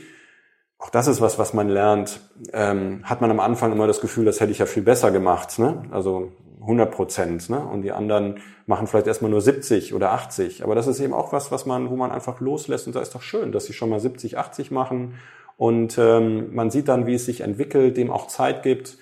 auch das ist was, was man lernt, ähm, hat man am Anfang immer das Gefühl, das hätte ich ja viel besser gemacht. Ne? Also 100 Prozent, ne? Und die anderen machen vielleicht erstmal nur 70 oder 80. Aber das ist eben auch was, was man, wo man einfach loslässt und da ist doch schön, dass sie schon mal 70, 80 machen und ähm, man sieht dann, wie es sich entwickelt, dem auch Zeit gibt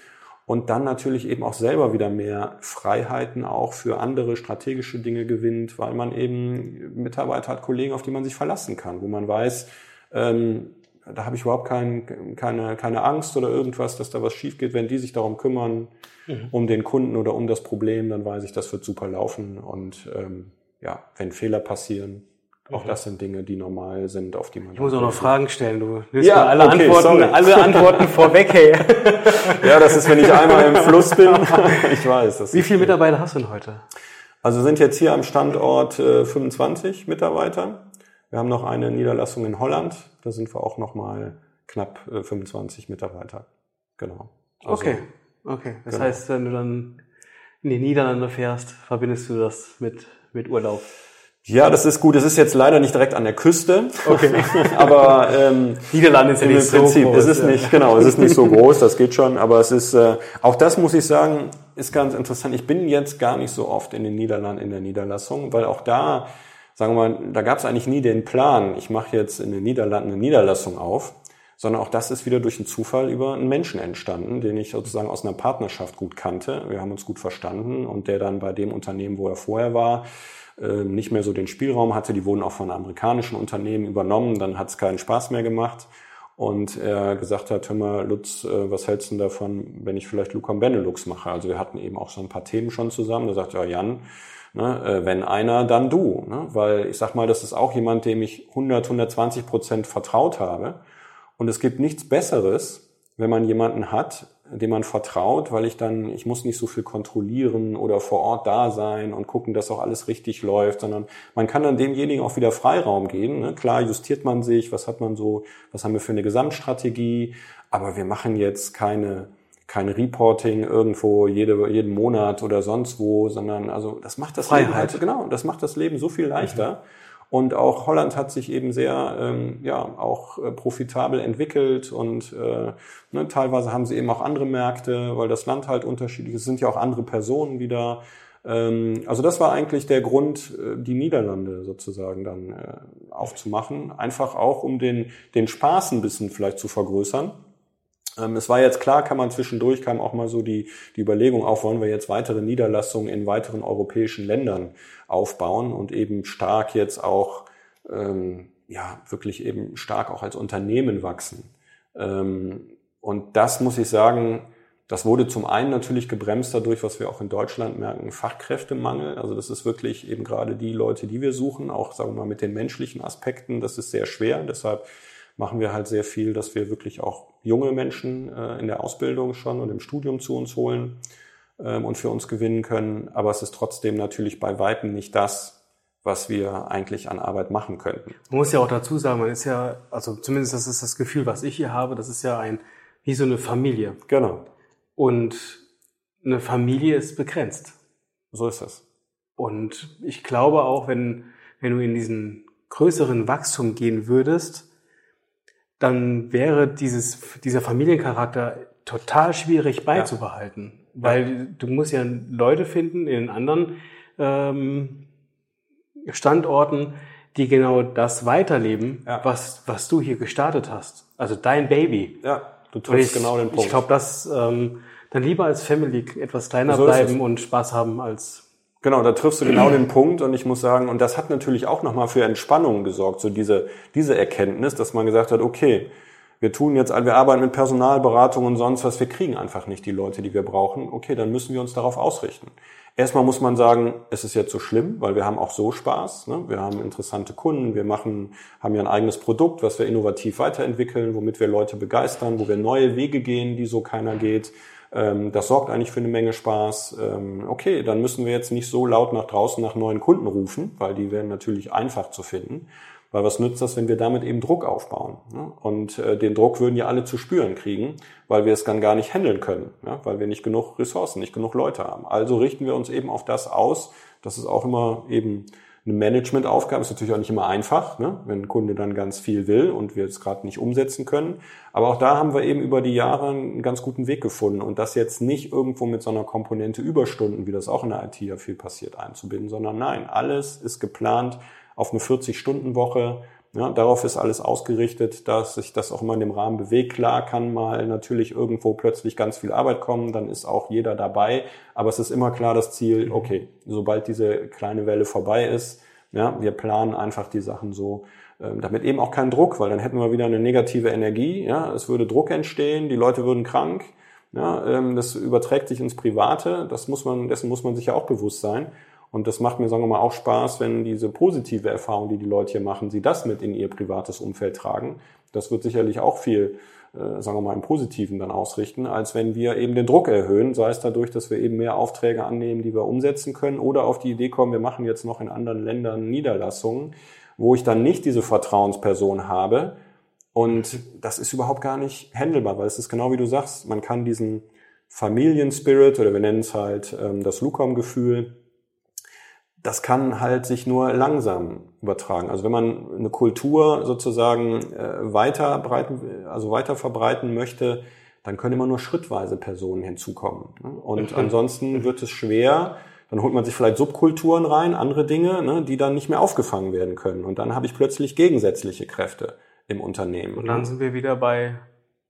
und dann natürlich eben auch selber wieder mehr Freiheiten auch für andere strategische Dinge gewinnt, weil man eben Mitarbeiter hat, Kollegen, auf die man sich verlassen kann, wo man weiß, ähm, da habe ich überhaupt kein, keine, keine Angst oder irgendwas, dass da was schief geht. Wenn die sich darum kümmern, mhm. um den Kunden oder um das Problem, dann weiß ich, das wird super laufen. Und ähm, ja, wenn Fehler passieren, auch das sind Dinge, die normal sind, auf die man.
Ich muss auch noch Fragen stellen. Du nimmst ja, alle, okay, Antworten, alle Antworten vorweg, hey.
ja, das ist, wenn ich einmal im Fluss bin. ich weiß.
Wie viele Mitarbeiter hast du denn heute?
Also sind jetzt hier am Standort äh, 25 Mitarbeiter. Wir haben noch eine Niederlassung in Holland. Da sind wir auch noch mal knapp äh, 25 Mitarbeiter. Genau.
Also, okay, okay. Das genau. heißt, wenn du dann in die Niederlande fährst, verbindest du das mit, mit Urlaub?
Ja, das ist gut. Es ist jetzt leider nicht direkt an der Küste. Okay. aber ähm,
Niederlande ist ja nicht Prinzip, so
groß. Es ist ja. nicht, genau, es ist nicht so groß, das geht schon. Aber es ist, äh, auch das muss ich sagen, ist ganz interessant. Ich bin jetzt gar nicht so oft in den Niederlanden in der Niederlassung, weil auch da, sagen wir mal, da gab es eigentlich nie den Plan, ich mache jetzt in den Niederlanden eine Niederlassung auf, sondern auch das ist wieder durch einen Zufall über einen Menschen entstanden, den ich sozusagen aus einer Partnerschaft gut kannte. Wir haben uns gut verstanden und der dann bei dem Unternehmen, wo er vorher war, ähm, nicht mehr so den Spielraum hatte. Die wurden auch von amerikanischen Unternehmen übernommen. Dann hat es keinen Spaß mehr gemacht. Und er gesagt hat, hör mal, Lutz, äh, was hältst du davon, wenn ich vielleicht Lucam Benelux mache? Also wir hatten eben auch so ein paar Themen schon zusammen. Da sagt ja, Jan, ne, äh, wenn einer, dann du. Ne? Weil ich sag mal, das ist auch jemand, dem ich 100, 120 Prozent vertraut habe. Und es gibt nichts Besseres, wenn man jemanden hat, dem man vertraut, weil ich dann, ich muss nicht so viel kontrollieren oder vor Ort da sein und gucken, dass auch alles richtig läuft, sondern man kann dann demjenigen auch wieder Freiraum geben. Ne? Klar justiert man sich, was hat man so, was haben wir für eine Gesamtstrategie, aber wir machen jetzt keine, kein Reporting irgendwo jede, jeden Monat oder sonst wo, sondern also das macht das
Freiheit.
Leben halt, genau, das macht das Leben so viel leichter. Mhm. Und auch Holland hat sich eben sehr, ähm, ja, auch äh, profitabel entwickelt und äh, ne, teilweise haben sie eben auch andere Märkte, weil das Land halt unterschiedlich ist. Es sind ja auch andere Personen wieder. Ähm, also das war eigentlich der Grund, äh, die Niederlande sozusagen dann äh, aufzumachen. Einfach auch, um den, den Spaß ein bisschen vielleicht zu vergrößern. Ähm, es war jetzt klar, kann man zwischendurch, kam auch mal so die, die Überlegung auf, wollen wir jetzt weitere Niederlassungen in weiteren europäischen Ländern aufbauen und eben stark jetzt auch, ähm, ja, wirklich eben stark auch als Unternehmen wachsen. Ähm, und das muss ich sagen, das wurde zum einen natürlich gebremst dadurch, was wir auch in Deutschland merken, Fachkräftemangel. Also das ist wirklich eben gerade die Leute, die wir suchen, auch sagen wir mal mit den menschlichen Aspekten, das ist sehr schwer. Deshalb machen wir halt sehr viel, dass wir wirklich auch junge Menschen äh, in der Ausbildung schon und im Studium zu uns holen ähm, und für uns gewinnen können. Aber es ist trotzdem natürlich bei Weitem nicht das, was wir eigentlich an Arbeit machen könnten.
Man muss ja auch dazu sagen, man ist ja, also zumindest das ist das Gefühl, was ich hier habe, das ist ja ein, wie so eine Familie.
Genau.
Und eine Familie ist begrenzt.
So ist es.
Und ich glaube auch, wenn, wenn du in diesen größeren Wachstum gehen würdest, dann wäre dieses, dieser Familiencharakter total schwierig beizubehalten. Ja. Weil du musst ja Leute finden in anderen ähm, Standorten, die genau das weiterleben, ja. was, was du hier gestartet hast. Also dein Baby.
Ja, du triffst genau den Punkt.
Ich glaube, dass ähm, dann lieber als Family etwas kleiner so bleiben und Spaß haben als
Genau, da triffst du genau den Punkt und ich muss sagen, und das hat natürlich auch nochmal für Entspannung gesorgt, so diese, diese Erkenntnis, dass man gesagt hat, okay, wir tun jetzt, wir arbeiten mit Personalberatung und sonst was, wir kriegen einfach nicht die Leute, die wir brauchen. Okay, dann müssen wir uns darauf ausrichten. Erstmal muss man sagen, es ist jetzt so schlimm, weil wir haben auch so Spaß. Ne? Wir haben interessante Kunden, wir machen, haben ja ein eigenes Produkt, was wir innovativ weiterentwickeln, womit wir Leute begeistern, wo wir neue Wege gehen, die so keiner geht. Ähm, das sorgt eigentlich für eine Menge Spaß. Ähm, okay, dann müssen wir jetzt nicht so laut nach draußen nach neuen Kunden rufen, weil die werden natürlich einfach zu finden. Weil was nützt das, wenn wir damit eben Druck aufbauen? Ne? Und äh, den Druck würden ja alle zu spüren kriegen, weil wir es dann gar nicht handeln können, weil wir nicht genug Ressourcen, nicht genug Leute haben. Also richten wir uns eben auf das aus. Das ist auch immer eben eine Managementaufgabe ist natürlich auch nicht immer einfach, ne? wenn ein Kunde dann ganz viel will und wir es gerade nicht umsetzen können. Aber auch da haben wir eben über die Jahre einen ganz guten Weg gefunden und das jetzt nicht irgendwo mit so einer Komponente Überstunden, wie das auch in der IT ja viel passiert, einzubinden, sondern nein, alles ist geplant auf eine 40-Stunden-Woche ja, darauf ist alles ausgerichtet, dass sich das auch immer in dem Rahmen bewegt. Klar kann mal natürlich irgendwo plötzlich ganz viel Arbeit kommen, dann ist auch jeder dabei. Aber es ist immer klar das Ziel, mhm. okay, sobald diese kleine Welle vorbei ist, ja, wir planen einfach die Sachen so, ähm, damit eben auch kein Druck, weil dann hätten wir wieder eine negative Energie. Ja, es würde Druck entstehen, die Leute würden krank. Ja, ähm, das überträgt sich ins Private. Das muss man, dessen muss man sich ja auch bewusst sein. Und das macht mir, sagen wir mal, auch Spaß, wenn diese positive Erfahrung, die die Leute hier machen, sie das mit in ihr privates Umfeld tragen. Das wird sicherlich auch viel, äh, sagen wir mal, im Positiven dann ausrichten, als wenn wir eben den Druck erhöhen, sei es dadurch, dass wir eben mehr Aufträge annehmen, die wir umsetzen können, oder auf die Idee kommen, wir machen jetzt noch in anderen Ländern Niederlassungen, wo ich dann nicht diese Vertrauensperson habe. Und das ist überhaupt gar nicht handelbar, weil es ist genau wie du sagst, man kann diesen Familienspirit oder wir nennen es halt ähm, das Lucom-Gefühl, das kann halt sich nur langsam übertragen. Also wenn man eine Kultur sozusagen äh, weiter breiten, also weiter verbreiten möchte, dann können immer nur schrittweise Personen hinzukommen. Ne? Und ansonsten wird es schwer. Dann holt man sich vielleicht Subkulturen rein, andere Dinge, ne, die dann nicht mehr aufgefangen werden können. Und dann habe ich plötzlich gegensätzliche Kräfte im Unternehmen.
Und dann sind wir wieder bei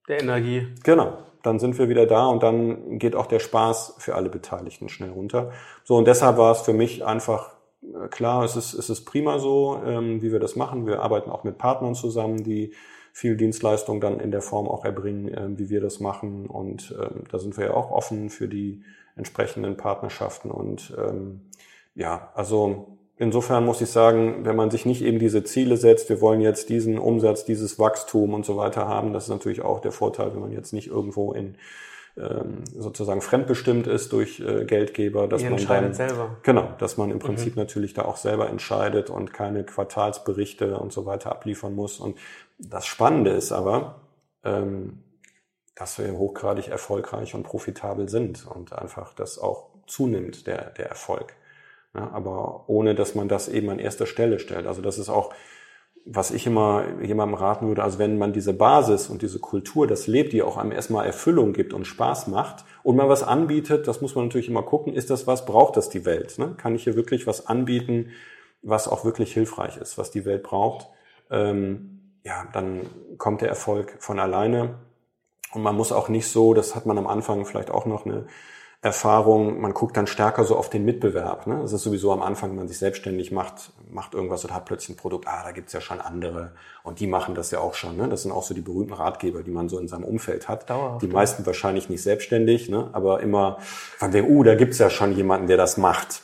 der Energie.
Genau dann sind wir wieder da und dann geht auch der Spaß für alle Beteiligten schnell runter. So, und deshalb war es für mich einfach äh, klar, es ist, es ist prima so, ähm, wie wir das machen. Wir arbeiten auch mit Partnern zusammen, die viel Dienstleistung dann in der Form auch erbringen, äh, wie wir das machen. Und ähm, da sind wir ja auch offen für die entsprechenden Partnerschaften. Und ähm, ja, also insofern muss ich sagen, wenn man sich nicht eben diese Ziele setzt, wir wollen jetzt diesen Umsatz, dieses Wachstum und so weiter haben, das ist natürlich auch der Vorteil, wenn man jetzt nicht irgendwo in ähm, sozusagen fremdbestimmt ist durch äh, Geldgeber, dass
Ihr
man dann
selber.
genau, dass man im Prinzip mhm. natürlich da auch selber entscheidet und keine Quartalsberichte und so weiter abliefern muss. Und das Spannende ist aber, ähm, dass wir hochgradig erfolgreich und profitabel sind und einfach das auch zunimmt, der, der Erfolg. Ja, aber ohne, dass man das eben an erster Stelle stellt. Also das ist auch, was ich immer jemandem raten würde, also wenn man diese Basis und diese Kultur, das lebt, die auch einem erstmal Erfüllung gibt und Spaß macht und man was anbietet, das muss man natürlich immer gucken, ist das was, braucht das die Welt? Ne? Kann ich hier wirklich was anbieten, was auch wirklich hilfreich ist, was die Welt braucht? Ähm, ja, dann kommt der Erfolg von alleine. Und man muss auch nicht so, das hat man am Anfang vielleicht auch noch eine Erfahrung, man guckt dann stärker so auf den Mitbewerb. Ne? Das ist sowieso am Anfang, wenn man sich selbstständig macht, macht irgendwas oder hat plötzlich ein Produkt, ah, da gibt's ja schon andere und die machen das ja auch schon. Ne? Das sind auch so die berühmten Ratgeber, die man so in seinem Umfeld hat. Dauerhaft. Die meisten wahrscheinlich nicht selbstständig, ne? aber immer von dem, uh, da gibt's ja schon jemanden, der das macht.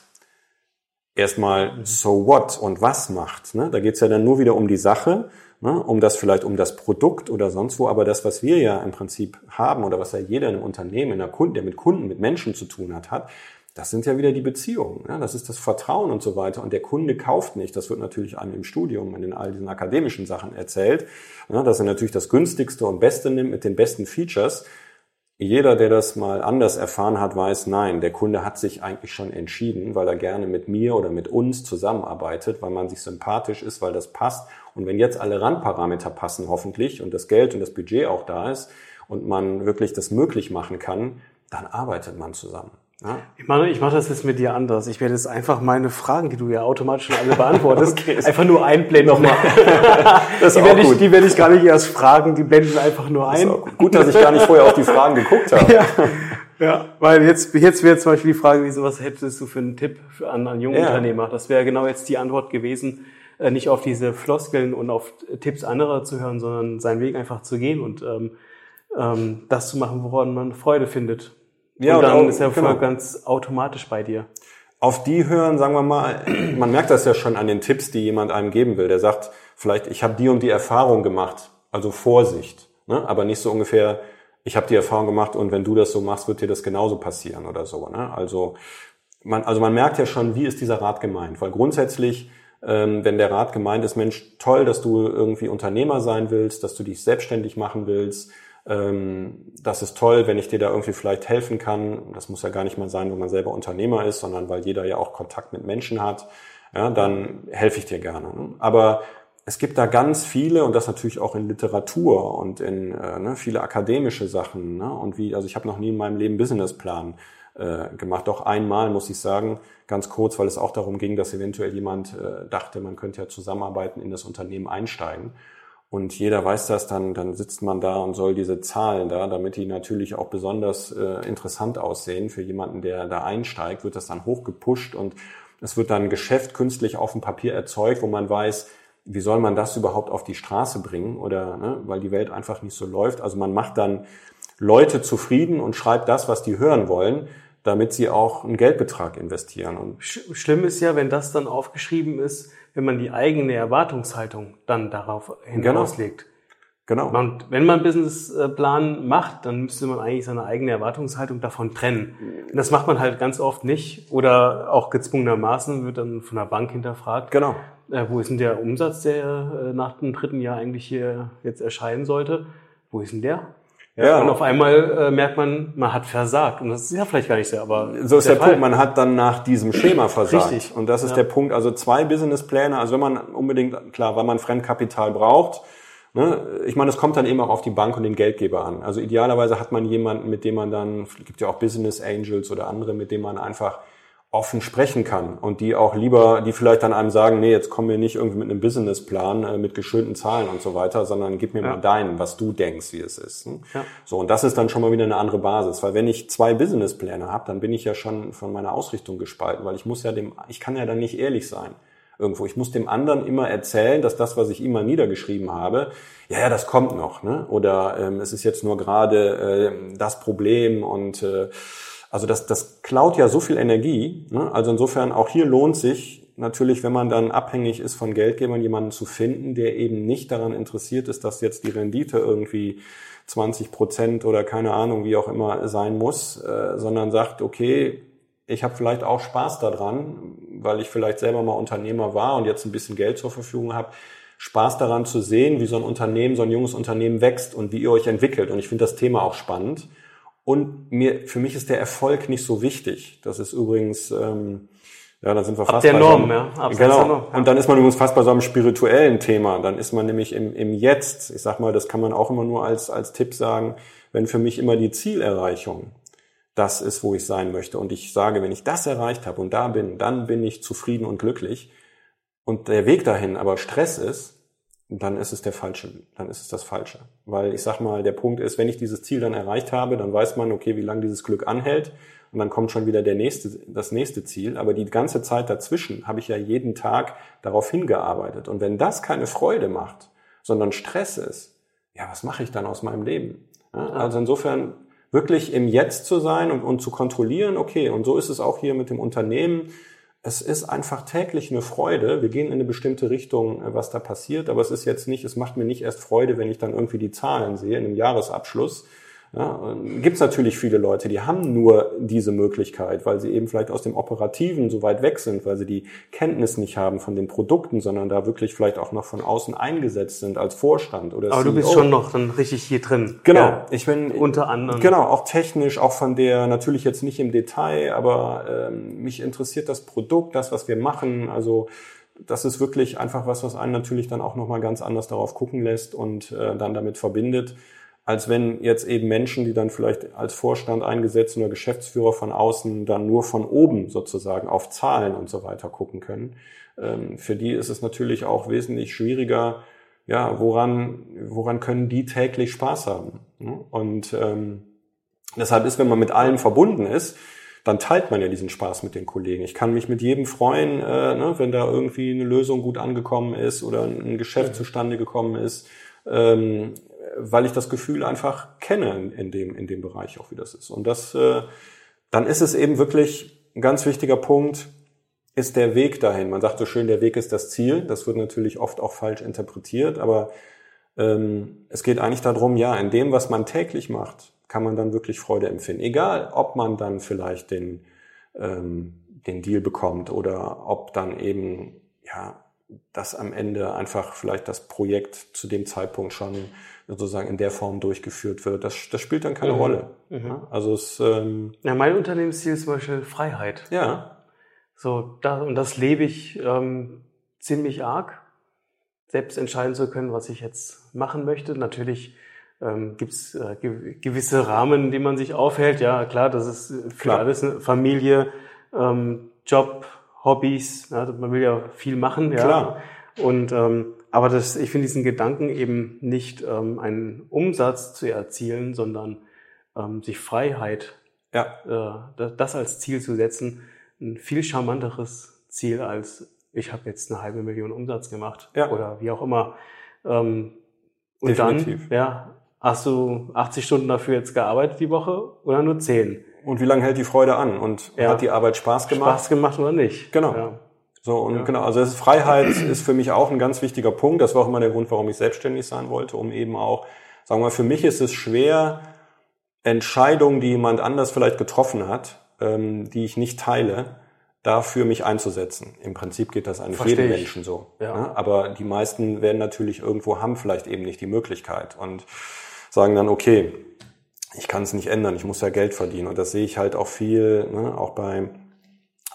Erstmal, so what und was macht. Ne? Da geht's ja dann nur wieder um die Sache ne, um das vielleicht um das Produkt oder sonst wo, aber das, was wir ja im Prinzip haben oder was ja jeder in einem Unternehmen, in einer Kunden, der mit Kunden, mit Menschen zu tun hat, hat, das sind ja wieder die Beziehungen. Ja, das ist das Vertrauen und so weiter. Und der Kunde kauft nicht. Das wird natürlich einem im Studium und in all diesen akademischen Sachen erzählt, ja, dass er natürlich das günstigste und beste nimmt mit den besten Features. Jeder, der das mal anders erfahren hat, weiß, nein, der Kunde hat sich eigentlich schon entschieden, weil er gerne mit mir oder mit uns zusammenarbeitet, weil man sich sympathisch ist, weil das passt. Und wenn jetzt alle Randparameter passen, hoffentlich, und das Geld und das Budget auch da ist und man wirklich das möglich machen kann, dann arbeitet man zusammen.
Ja? Ich mache ich mach das jetzt mit dir anders. Ich werde jetzt einfach meine Fragen, die du ja automatisch schon alle beantwortest, okay, einfach nur einblenden. Nochmal. das die, werde ich, die werde ich gar nicht erst fragen, die blenden einfach nur ein.
Gut. gut, dass ich gar nicht vorher auf die Fragen geguckt habe.
Ja, ja weil jetzt, jetzt wäre zum Beispiel die Frage gewesen, was hättest du für einen Tipp für an, an junge ja. Unternehmer? Das wäre genau jetzt die Antwort gewesen, äh, nicht auf diese Floskeln und auf Tipps anderer zu hören, sondern seinen Weg einfach zu gehen und ähm, ähm, das zu machen, woran man Freude findet. Ja, und dann auch, ist der Erfolg genau. ganz automatisch bei dir.
Auf die hören, sagen wir mal, man merkt das ja schon an den Tipps, die jemand einem geben will. Der sagt, vielleicht, ich habe die und die Erfahrung gemacht, also Vorsicht. Ne? Aber nicht so ungefähr, ich habe die Erfahrung gemacht und wenn du das so machst, wird dir das genauso passieren oder so. Ne? Also, man, also man merkt ja schon, wie ist dieser Rat gemeint. Weil grundsätzlich, ähm, wenn der Rat gemeint ist, Mensch, toll, dass du irgendwie Unternehmer sein willst, dass du dich selbstständig machen willst, ähm, das ist toll, wenn ich dir da irgendwie vielleicht helfen kann. Das muss ja gar nicht mal sein, wenn man selber Unternehmer ist, sondern weil jeder ja auch Kontakt mit Menschen hat. Ja, dann helfe ich dir gerne. Ne? Aber es gibt da ganz viele und das natürlich auch in Literatur und in äh, ne, viele akademische Sachen. Ne? Und wie, also ich habe noch nie in meinem Leben Businessplan äh, gemacht. Doch einmal muss ich sagen, ganz kurz, weil es auch darum ging, dass eventuell jemand äh, dachte, man könnte ja zusammenarbeiten, in das Unternehmen einsteigen und jeder weiß das, dann, dann sitzt man da und soll diese Zahlen da, damit die natürlich auch besonders äh, interessant aussehen für jemanden, der da einsteigt, wird das dann hochgepusht und es wird dann ein Geschäft künstlich auf dem Papier erzeugt, wo man weiß, wie soll man das überhaupt auf die Straße bringen oder ne, weil die Welt einfach nicht so läuft. Also man macht dann Leute zufrieden und schreibt das, was die hören wollen, damit sie auch einen Geldbetrag investieren. Und
Schlimm ist ja, wenn das dann aufgeschrieben ist, wenn man die eigene Erwartungshaltung dann darauf hinauslegt. Genau. Genau. Und wenn man einen Businessplan macht, dann müsste man eigentlich seine eigene Erwartungshaltung davon trennen. Und das macht man halt ganz oft nicht oder auch gezwungenermaßen wird dann von der Bank hinterfragt.
Genau.
Äh, wo ist denn der Umsatz, der äh, nach dem dritten Jahr eigentlich hier jetzt erscheinen sollte? Wo ist denn der? Ja. Und auf einmal äh, merkt man, man hat versagt. Und das ist ja vielleicht gar nicht so, aber.
So ist der, der Punkt, man hat dann nach diesem Schema versagt. Richtig. Und das ist ja. der Punkt. Also zwei Businesspläne, also wenn man unbedingt, klar, weil man Fremdkapital braucht, Ne? Ich meine, es kommt dann eben auch auf die Bank und den Geldgeber an. Also idealerweise hat man jemanden, mit dem man dann, es gibt ja auch Business Angels oder andere, mit dem man einfach offen sprechen kann und die auch lieber, die vielleicht dann einem sagen, nee, jetzt kommen wir nicht irgendwie mit einem Businessplan äh, mit geschönten Zahlen und so weiter, sondern gib mir ja. mal deinen, was du denkst, wie es ist. Ne? Ja. So und das ist dann schon mal wieder eine andere Basis, weil wenn ich zwei Businesspläne habe, dann bin ich ja schon von meiner Ausrichtung gespalten, weil ich muss ja dem, ich kann ja dann nicht ehrlich sein irgendwo. Ich muss dem anderen immer erzählen, dass das, was ich immer niedergeschrieben habe, ja, ja, das kommt noch, ne? Oder ähm, es ist jetzt nur gerade äh, das Problem und äh, also das, das klaut ja so viel Energie. Ne? Also insofern auch hier lohnt sich natürlich, wenn man dann abhängig ist von Geldgebern, jemanden zu finden, der eben nicht daran interessiert ist, dass jetzt die Rendite irgendwie 20 Prozent oder keine Ahnung, wie auch immer sein muss, äh, sondern sagt, okay, ich habe vielleicht auch Spaß daran, weil ich vielleicht selber mal Unternehmer war und jetzt ein bisschen Geld zur Verfügung habe, Spaß daran zu sehen, wie so ein Unternehmen, so ein junges Unternehmen wächst und wie ihr euch entwickelt. Und ich finde das Thema auch spannend. Und mir, für mich ist der Erfolg nicht so wichtig. Das ist übrigens, ähm, ja, dann sind wir fast
Ab der
bei
Norm,
so
einem,
ja. Ab genau. Norm, ja. Und dann ist man übrigens fast bei so einem spirituellen Thema. Dann ist man nämlich im, im Jetzt. Ich sag mal, das kann man auch immer nur als, als Tipp sagen, wenn für mich immer die Zielerreichung das ist, wo ich sein möchte. Und ich sage, wenn ich das erreicht habe und da bin, dann bin ich zufrieden und glücklich. Und der Weg dahin aber Stress ist, dann ist es der falsche, dann ist es das Falsche. Weil ich sag mal, der Punkt ist, wenn ich dieses Ziel dann erreicht habe, dann weiß man, okay, wie lange dieses Glück anhält. Und dann kommt schon wieder der nächste, das nächste Ziel. Aber die ganze Zeit dazwischen habe ich ja jeden Tag darauf hingearbeitet. Und wenn das keine Freude macht, sondern Stress ist, ja, was mache ich dann aus meinem Leben? Ja, also insofern wirklich im Jetzt zu sein und, und zu kontrollieren, okay, und so ist es auch hier mit dem Unternehmen. Es ist einfach täglich eine Freude. Wir gehen in eine bestimmte Richtung, äh, was da passiert, aber es ist jetzt nicht, es macht mir nicht erst Freude, wenn ich dann irgendwie die Zahlen sehe in einem Jahresabschluss, ja, Gibt es natürlich viele Leute, die haben nur diese Möglichkeit, weil sie eben vielleicht aus dem Operativen so weit weg sind, weil sie die Kenntnis nicht haben von den Produkten, sondern da wirklich vielleicht auch noch von außen eingesetzt sind als Vorstand oder
Aber CEO. du bist schon noch dann richtig hier drin.
Genau, ja, ich bin
unter anderem.
Genau, auch technisch, auch von der natürlich jetzt nicht im Detail, aber ähm, mich interessiert das Produkt, das was wir machen, also das ist wirklich einfach was, was einen natürlich dann auch noch mal ganz anders darauf gucken lässt und äh, dann damit verbindet als wenn jetzt eben Menschen, die dann vielleicht als Vorstand eingesetzt oder Geschäftsführer von außen dann nur von oben sozusagen auf Zahlen und so weiter gucken können. Ähm, für die ist es natürlich auch wesentlich schwieriger, ja, woran, woran können die täglich Spaß haben? Und ähm, deshalb ist, wenn man mit allen verbunden ist, dann teilt man ja diesen Spaß mit den Kollegen. Ich kann mich mit jedem freuen, äh, ne, wenn da irgendwie eine Lösung gut angekommen ist oder ein Geschäft zustande gekommen ist. Ähm, weil ich das Gefühl einfach kenne in dem, in dem Bereich auch, wie das ist. Und das, äh, dann ist es eben wirklich ein ganz wichtiger Punkt, ist der Weg dahin. Man sagt so schön, der Weg ist das Ziel. Das wird natürlich oft auch falsch interpretiert, aber ähm, es geht eigentlich darum, ja, in dem, was man täglich macht, kann man dann wirklich Freude empfinden. Egal, ob man dann vielleicht den, ähm, den Deal bekommt oder ob dann eben, ja, dass am Ende einfach vielleicht das Projekt zu dem Zeitpunkt schon sozusagen in der Form durchgeführt wird. Das, das spielt dann keine mhm. Rolle. Mhm. Also es, ähm,
ja, mein Unternehmensziel ist zum Beispiel Freiheit.
Ja.
So, da, und das lebe ich ähm, ziemlich arg, selbst entscheiden zu können, was ich jetzt machen möchte. Natürlich ähm, gibt es äh, gewisse Rahmen, die man sich aufhält. Ja, klar, das ist für klar. alles eine Familie, ähm, Job, Hobbys. Ja, man will ja viel machen. Ja.
Klar.
Und ähm, aber das, ich finde diesen Gedanken eben nicht ähm, einen Umsatz zu erzielen, sondern ähm, sich Freiheit,
ja.
äh, das als Ziel zu setzen, ein viel charmanteres Ziel als ich habe jetzt eine halbe Million Umsatz gemacht
ja.
oder wie auch immer. Ähm, und
Definitiv.
dann, ja, hast du 80 Stunden dafür jetzt gearbeitet die Woche oder nur 10?
Und wie lange hält die Freude an? Und ja. hat die Arbeit Spaß gemacht?
Spaß gemacht oder nicht?
Genau. Ja. So, und ja. genau, also das Freiheit ist für mich auch ein ganz wichtiger Punkt. Das war auch immer der Grund, warum ich selbstständig sein wollte, um eben auch, sagen wir mal, für mich ist es schwer, Entscheidungen, die jemand anders vielleicht getroffen hat, ähm, die ich nicht teile, dafür mich einzusetzen. Im Prinzip geht das eigentlich jedem Menschen so. Ja. Ne? Aber die meisten werden natürlich irgendwo haben vielleicht eben nicht die Möglichkeit und sagen dann, okay, ich kann es nicht ändern, ich muss ja Geld verdienen. Und das sehe ich halt auch viel, ne, auch bei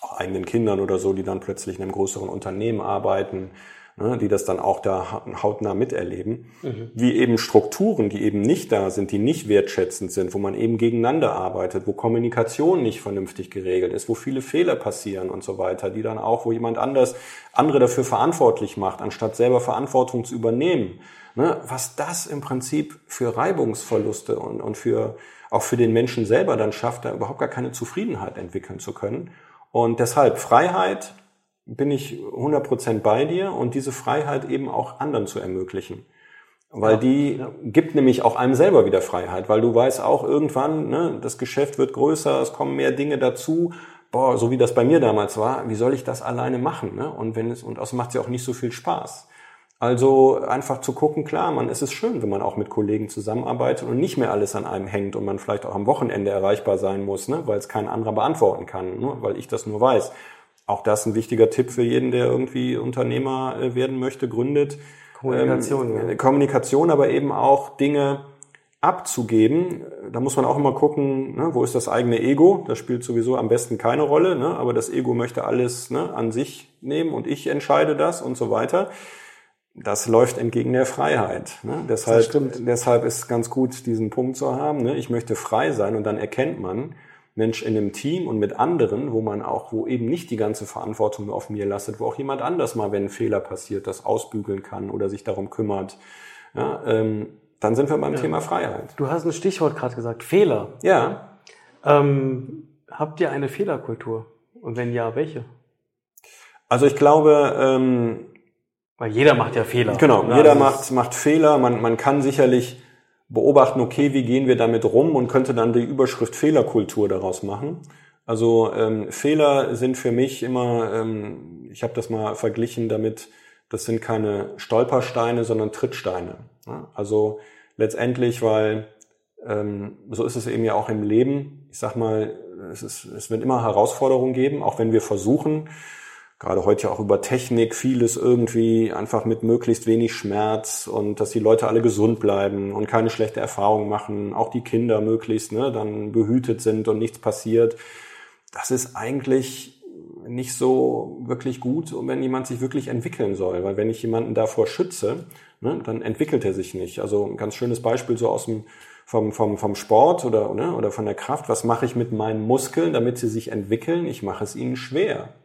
auch eigenen Kindern oder so, die dann plötzlich in einem größeren Unternehmen arbeiten, ne, die das dann auch da hautnah miterleben, mhm. wie eben Strukturen, die eben nicht da sind, die nicht wertschätzend sind, wo man eben gegeneinander arbeitet, wo Kommunikation nicht vernünftig geregelt ist, wo viele Fehler passieren und so weiter, die dann auch, wo jemand anders andere dafür verantwortlich macht, anstatt selber Verantwortung zu übernehmen. Ne, was das im Prinzip für Reibungsverluste und, und für auch für den Menschen selber dann schafft, da überhaupt gar keine Zufriedenheit entwickeln zu können. Und deshalb Freiheit bin ich 100% bei dir und diese Freiheit eben auch anderen zu ermöglichen. Weil die ja. gibt nämlich auch einem selber wieder Freiheit, weil du weißt auch irgendwann, ne, das Geschäft wird größer, es kommen mehr Dinge dazu. Boah, so wie das bei mir damals war, wie soll ich das alleine machen? Ne? Und wenn es und außerdem macht es ja auch nicht so viel Spaß. Also einfach zu gucken, klar, man, es ist schön, wenn man auch mit Kollegen zusammenarbeitet und nicht mehr alles an einem hängt und man vielleicht auch am Wochenende erreichbar sein muss, ne, weil es kein anderer beantworten kann, ne, weil ich das nur weiß. Auch das ein wichtiger Tipp für jeden, der irgendwie Unternehmer äh, werden möchte, gründet.
Kommunikation. Ähm,
ja. Kommunikation, aber eben auch Dinge abzugeben. Da muss man auch immer gucken, ne, wo ist das eigene Ego? Das spielt sowieso am besten keine Rolle, ne, aber das Ego möchte alles ne, an sich nehmen und ich entscheide das und so weiter das läuft entgegen der Freiheit. Ne? Deshalb, deshalb ist ganz gut, diesen Punkt zu haben. Ne? Ich möchte frei sein und dann erkennt man, Mensch, in einem Team und mit anderen, wo man auch, wo eben nicht die ganze Verantwortung nur auf mir lastet, wo auch jemand anders mal, wenn ein Fehler passiert, das ausbügeln kann oder sich darum kümmert. Ja, ähm, dann sind wir beim ja. Thema Freiheit.
Du hast ein Stichwort gerade gesagt, Fehler.
Ja.
Ähm, habt ihr eine Fehlerkultur? Und wenn ja, welche?
Also ich glaube, ähm,
weil jeder macht ja Fehler.
Genau, oder? jeder also macht, macht Fehler. Man, man kann sicherlich beobachten, okay, wie gehen wir damit rum und könnte dann die Überschrift Fehlerkultur daraus machen. Also ähm, Fehler sind für mich immer, ähm, ich habe das mal verglichen damit, das sind keine Stolpersteine, sondern Trittsteine. Ja? Also letztendlich, weil ähm, so ist es eben ja auch im Leben. Ich sag mal, es, ist, es wird immer Herausforderungen geben, auch wenn wir versuchen, gerade heute ja auch über Technik vieles irgendwie einfach mit möglichst wenig Schmerz und dass die Leute alle gesund bleiben und keine schlechte Erfahrung machen, auch die Kinder möglichst ne, dann behütet sind und nichts passiert. Das ist eigentlich nicht so wirklich gut, wenn jemand sich wirklich entwickeln soll, weil wenn ich jemanden davor schütze, ne, dann entwickelt er sich nicht. Also ein ganz schönes Beispiel so aus dem vom, vom, vom Sport oder, ne, oder von der Kraft. Was mache ich mit meinen Muskeln, damit sie sich entwickeln? Ich mache es ihnen schwer.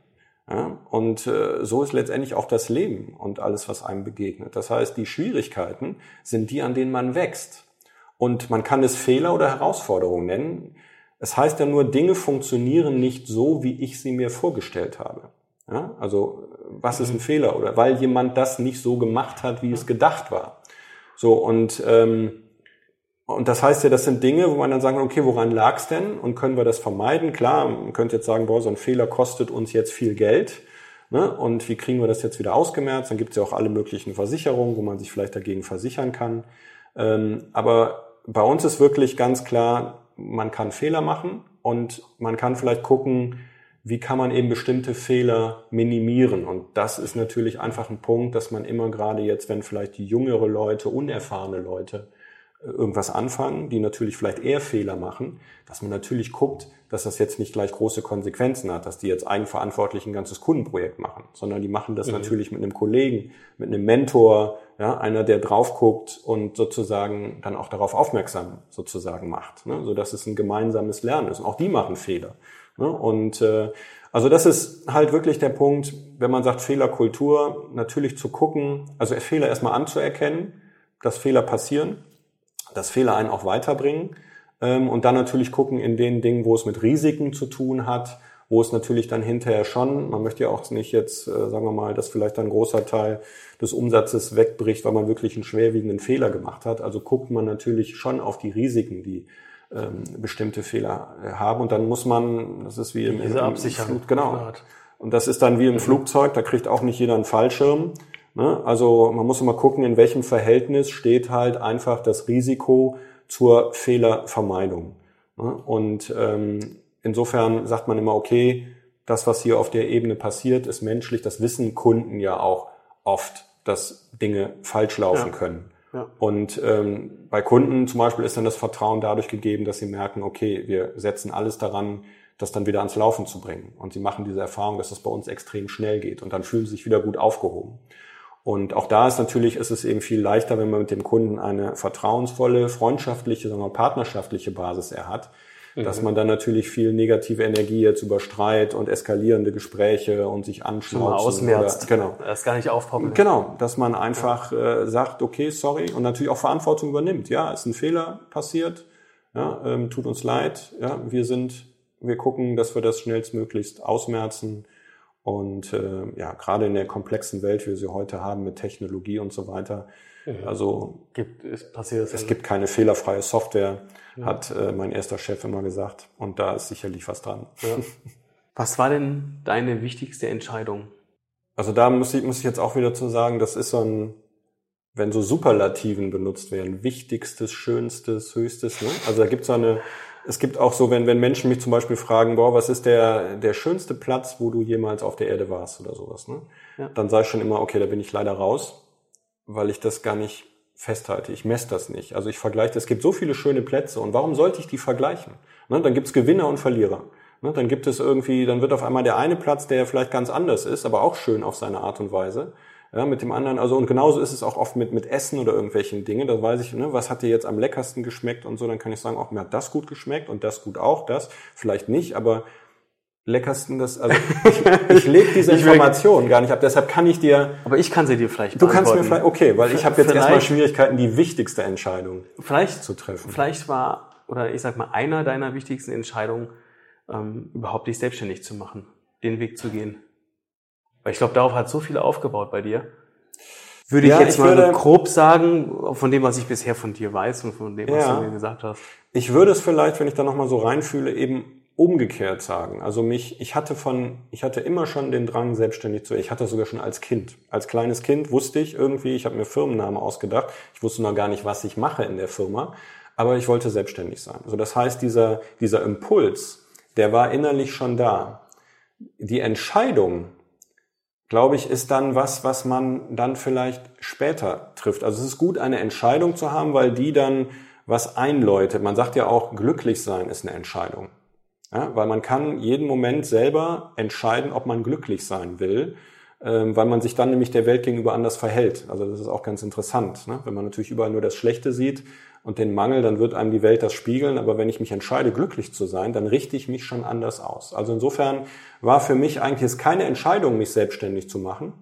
Ja, und äh, so ist letztendlich auch das Leben und alles, was einem begegnet. Das heißt, die Schwierigkeiten sind die, an denen man wächst. Und man kann es Fehler oder Herausforderungen nennen. Es heißt ja nur, Dinge funktionieren nicht so, wie ich sie mir vorgestellt habe. Ja, also was ist ein Fehler? Oder weil jemand das nicht so gemacht hat, wie es gedacht war. So und ähm, und das heißt ja, das sind Dinge, wo man dann sagen, okay, woran lag's denn? Und können wir das vermeiden? Klar, man könnte jetzt sagen, boah, so ein Fehler kostet uns jetzt viel Geld. Ne? Und wie kriegen wir das jetzt wieder ausgemerzt? Dann gibt es ja auch alle möglichen Versicherungen, wo man sich vielleicht dagegen versichern kann. Ähm, aber bei uns ist wirklich ganz klar, man kann Fehler machen und man kann vielleicht gucken, wie kann man eben bestimmte Fehler minimieren. Und das ist natürlich einfach ein Punkt, dass man immer gerade jetzt, wenn vielleicht die jüngere Leute, unerfahrene Leute irgendwas anfangen, die natürlich vielleicht eher Fehler machen, dass man natürlich guckt, dass das jetzt nicht gleich große Konsequenzen hat, dass die jetzt eigenverantwortlich ein ganzes Kundenprojekt machen, sondern die machen das mhm. natürlich mit einem Kollegen, mit einem Mentor, ja, einer, der drauf guckt und sozusagen dann auch darauf aufmerksam sozusagen macht, ne, so dass es ein gemeinsames Lernen ist. Und auch die machen Fehler. Ne, und äh, also das ist halt wirklich der Punkt, wenn man sagt Fehlerkultur, natürlich zu gucken, also Fehler erstmal anzuerkennen, dass Fehler passieren dass Fehler einen auch weiterbringen. Ähm, und dann natürlich gucken in den Dingen, wo es mit Risiken zu tun hat, wo es natürlich dann hinterher schon, man möchte ja auch nicht jetzt, äh, sagen wir mal, dass vielleicht ein großer Teil des Umsatzes wegbricht, weil man wirklich einen schwerwiegenden Fehler gemacht hat. Also guckt man natürlich schon auf die Risiken, die ähm, bestimmte Fehler äh, haben. Und dann muss man, das ist wie im,
Diese im, im Flut,
genau, Und das ist dann wie im Flugzeug, da kriegt auch nicht jeder einen Fallschirm. Ne? Also man muss immer gucken, in welchem Verhältnis steht halt einfach das Risiko zur Fehlervermeidung. Ne? Und ähm, insofern sagt man immer, okay, das, was hier auf der Ebene passiert, ist menschlich. Das wissen Kunden ja auch oft, dass Dinge falsch laufen ja. können. Ja. Und ähm, bei Kunden zum Beispiel ist dann das Vertrauen dadurch gegeben, dass sie merken, okay, wir setzen alles daran, das dann wieder ans Laufen zu bringen. Und sie machen diese Erfahrung, dass das bei uns extrem schnell geht und dann fühlen sie sich wieder gut aufgehoben. Und auch da ist natürlich, ist es eben viel leichter, wenn man mit dem Kunden eine vertrauensvolle, freundschaftliche, sondern partnerschaftliche Basis er hat, mhm. dass man dann natürlich viel negative Energie jetzt über Streit und eskalierende Gespräche und sich anschnauzen.
ausmerzt.
Oder, genau.
Das gar nicht aufpoppen.
Genau, dass man einfach ja. äh, sagt, okay, sorry und natürlich auch Verantwortung übernimmt. Ja, ist ein Fehler passiert, ja, ähm, tut uns leid, ja, wir sind, wir gucken, dass wir das schnellstmöglichst ausmerzen und äh, ja, gerade in der komplexen Welt, wie wir sie heute haben, mit Technologie und so weiter. Mhm. Also
gibt, ist passiert
es gibt keine fehlerfreie Software, ja. hat äh, mein erster Chef immer gesagt. Und da ist sicherlich was dran. Ja.
Was war denn deine wichtigste Entscheidung?
Also da muss ich, muss ich jetzt auch wieder zu sagen, das ist so ein, wenn so Superlativen benutzt werden, wichtigstes, schönstes, höchstes. Ne? Also da gibt es so eine es gibt auch so, wenn, wenn Menschen mich zum Beispiel fragen, boah, was ist der, der schönste Platz, wo du jemals auf der Erde warst oder sowas, ne? Ja. Dann sage ich schon immer, okay, da bin ich leider raus, weil ich das gar nicht festhalte. Ich messe das nicht. Also ich vergleiche, es gibt so viele schöne Plätze und warum sollte ich die vergleichen? Ne? Dann gibt's Gewinner und Verlierer. Ne? Dann gibt es irgendwie, dann wird auf einmal der eine Platz, der vielleicht ganz anders ist, aber auch schön auf seine Art und Weise ja, mit dem anderen, also und genauso ist es auch oft mit, mit Essen oder irgendwelchen Dingen. Da weiß ich, ne, was hat dir jetzt am leckersten geschmeckt und so, dann kann ich sagen, auch mir hat das gut geschmeckt und das gut auch, das vielleicht nicht, aber leckersten das, also ich, ich lege diese Information gar nicht ab, deshalb kann ich dir.
Aber ich kann sie dir vielleicht.
Du kannst mir vielleicht, okay, weil ich habe jetzt erstmal Schwierigkeiten, die wichtigste Entscheidung
vielleicht, zu treffen. Vielleicht war, oder ich sag mal, einer deiner wichtigsten Entscheidungen, ähm, überhaupt dich selbstständig zu machen, den Weg zu gehen. Weil ich glaube, darauf hat so viel aufgebaut bei dir. Würde ja, ich jetzt ich mal würde, grob sagen, von dem, was ich bisher von dir weiß und von dem, was ja, du mir gesagt hast.
Ich würde es vielleicht, wenn ich da nochmal so reinfühle, eben umgekehrt sagen. Also mich, ich hatte von, ich hatte immer schon den Drang, selbstständig zu. Ich hatte das sogar schon als Kind. Als kleines Kind wusste ich irgendwie, ich habe mir Firmennamen ausgedacht. Ich wusste noch gar nicht, was ich mache in der Firma. Aber ich wollte selbstständig sein. Also das heißt, dieser, dieser Impuls, der war innerlich schon da. Die Entscheidung, glaube ich, ist dann was, was man dann vielleicht später trifft. Also es ist gut, eine Entscheidung zu haben, weil die dann was einläutet. Man sagt ja auch, glücklich sein ist eine Entscheidung. Ja, weil man kann jeden Moment selber entscheiden, ob man glücklich sein will, ähm, weil man sich dann nämlich der Welt gegenüber anders verhält. Also das ist auch ganz interessant. Ne? Wenn man natürlich überall nur das Schlechte sieht, und den Mangel, dann wird einem die Welt das spiegeln. Aber wenn ich mich entscheide, glücklich zu sein, dann richte ich mich schon anders aus. Also insofern war für mich eigentlich es keine Entscheidung, mich selbstständig zu machen.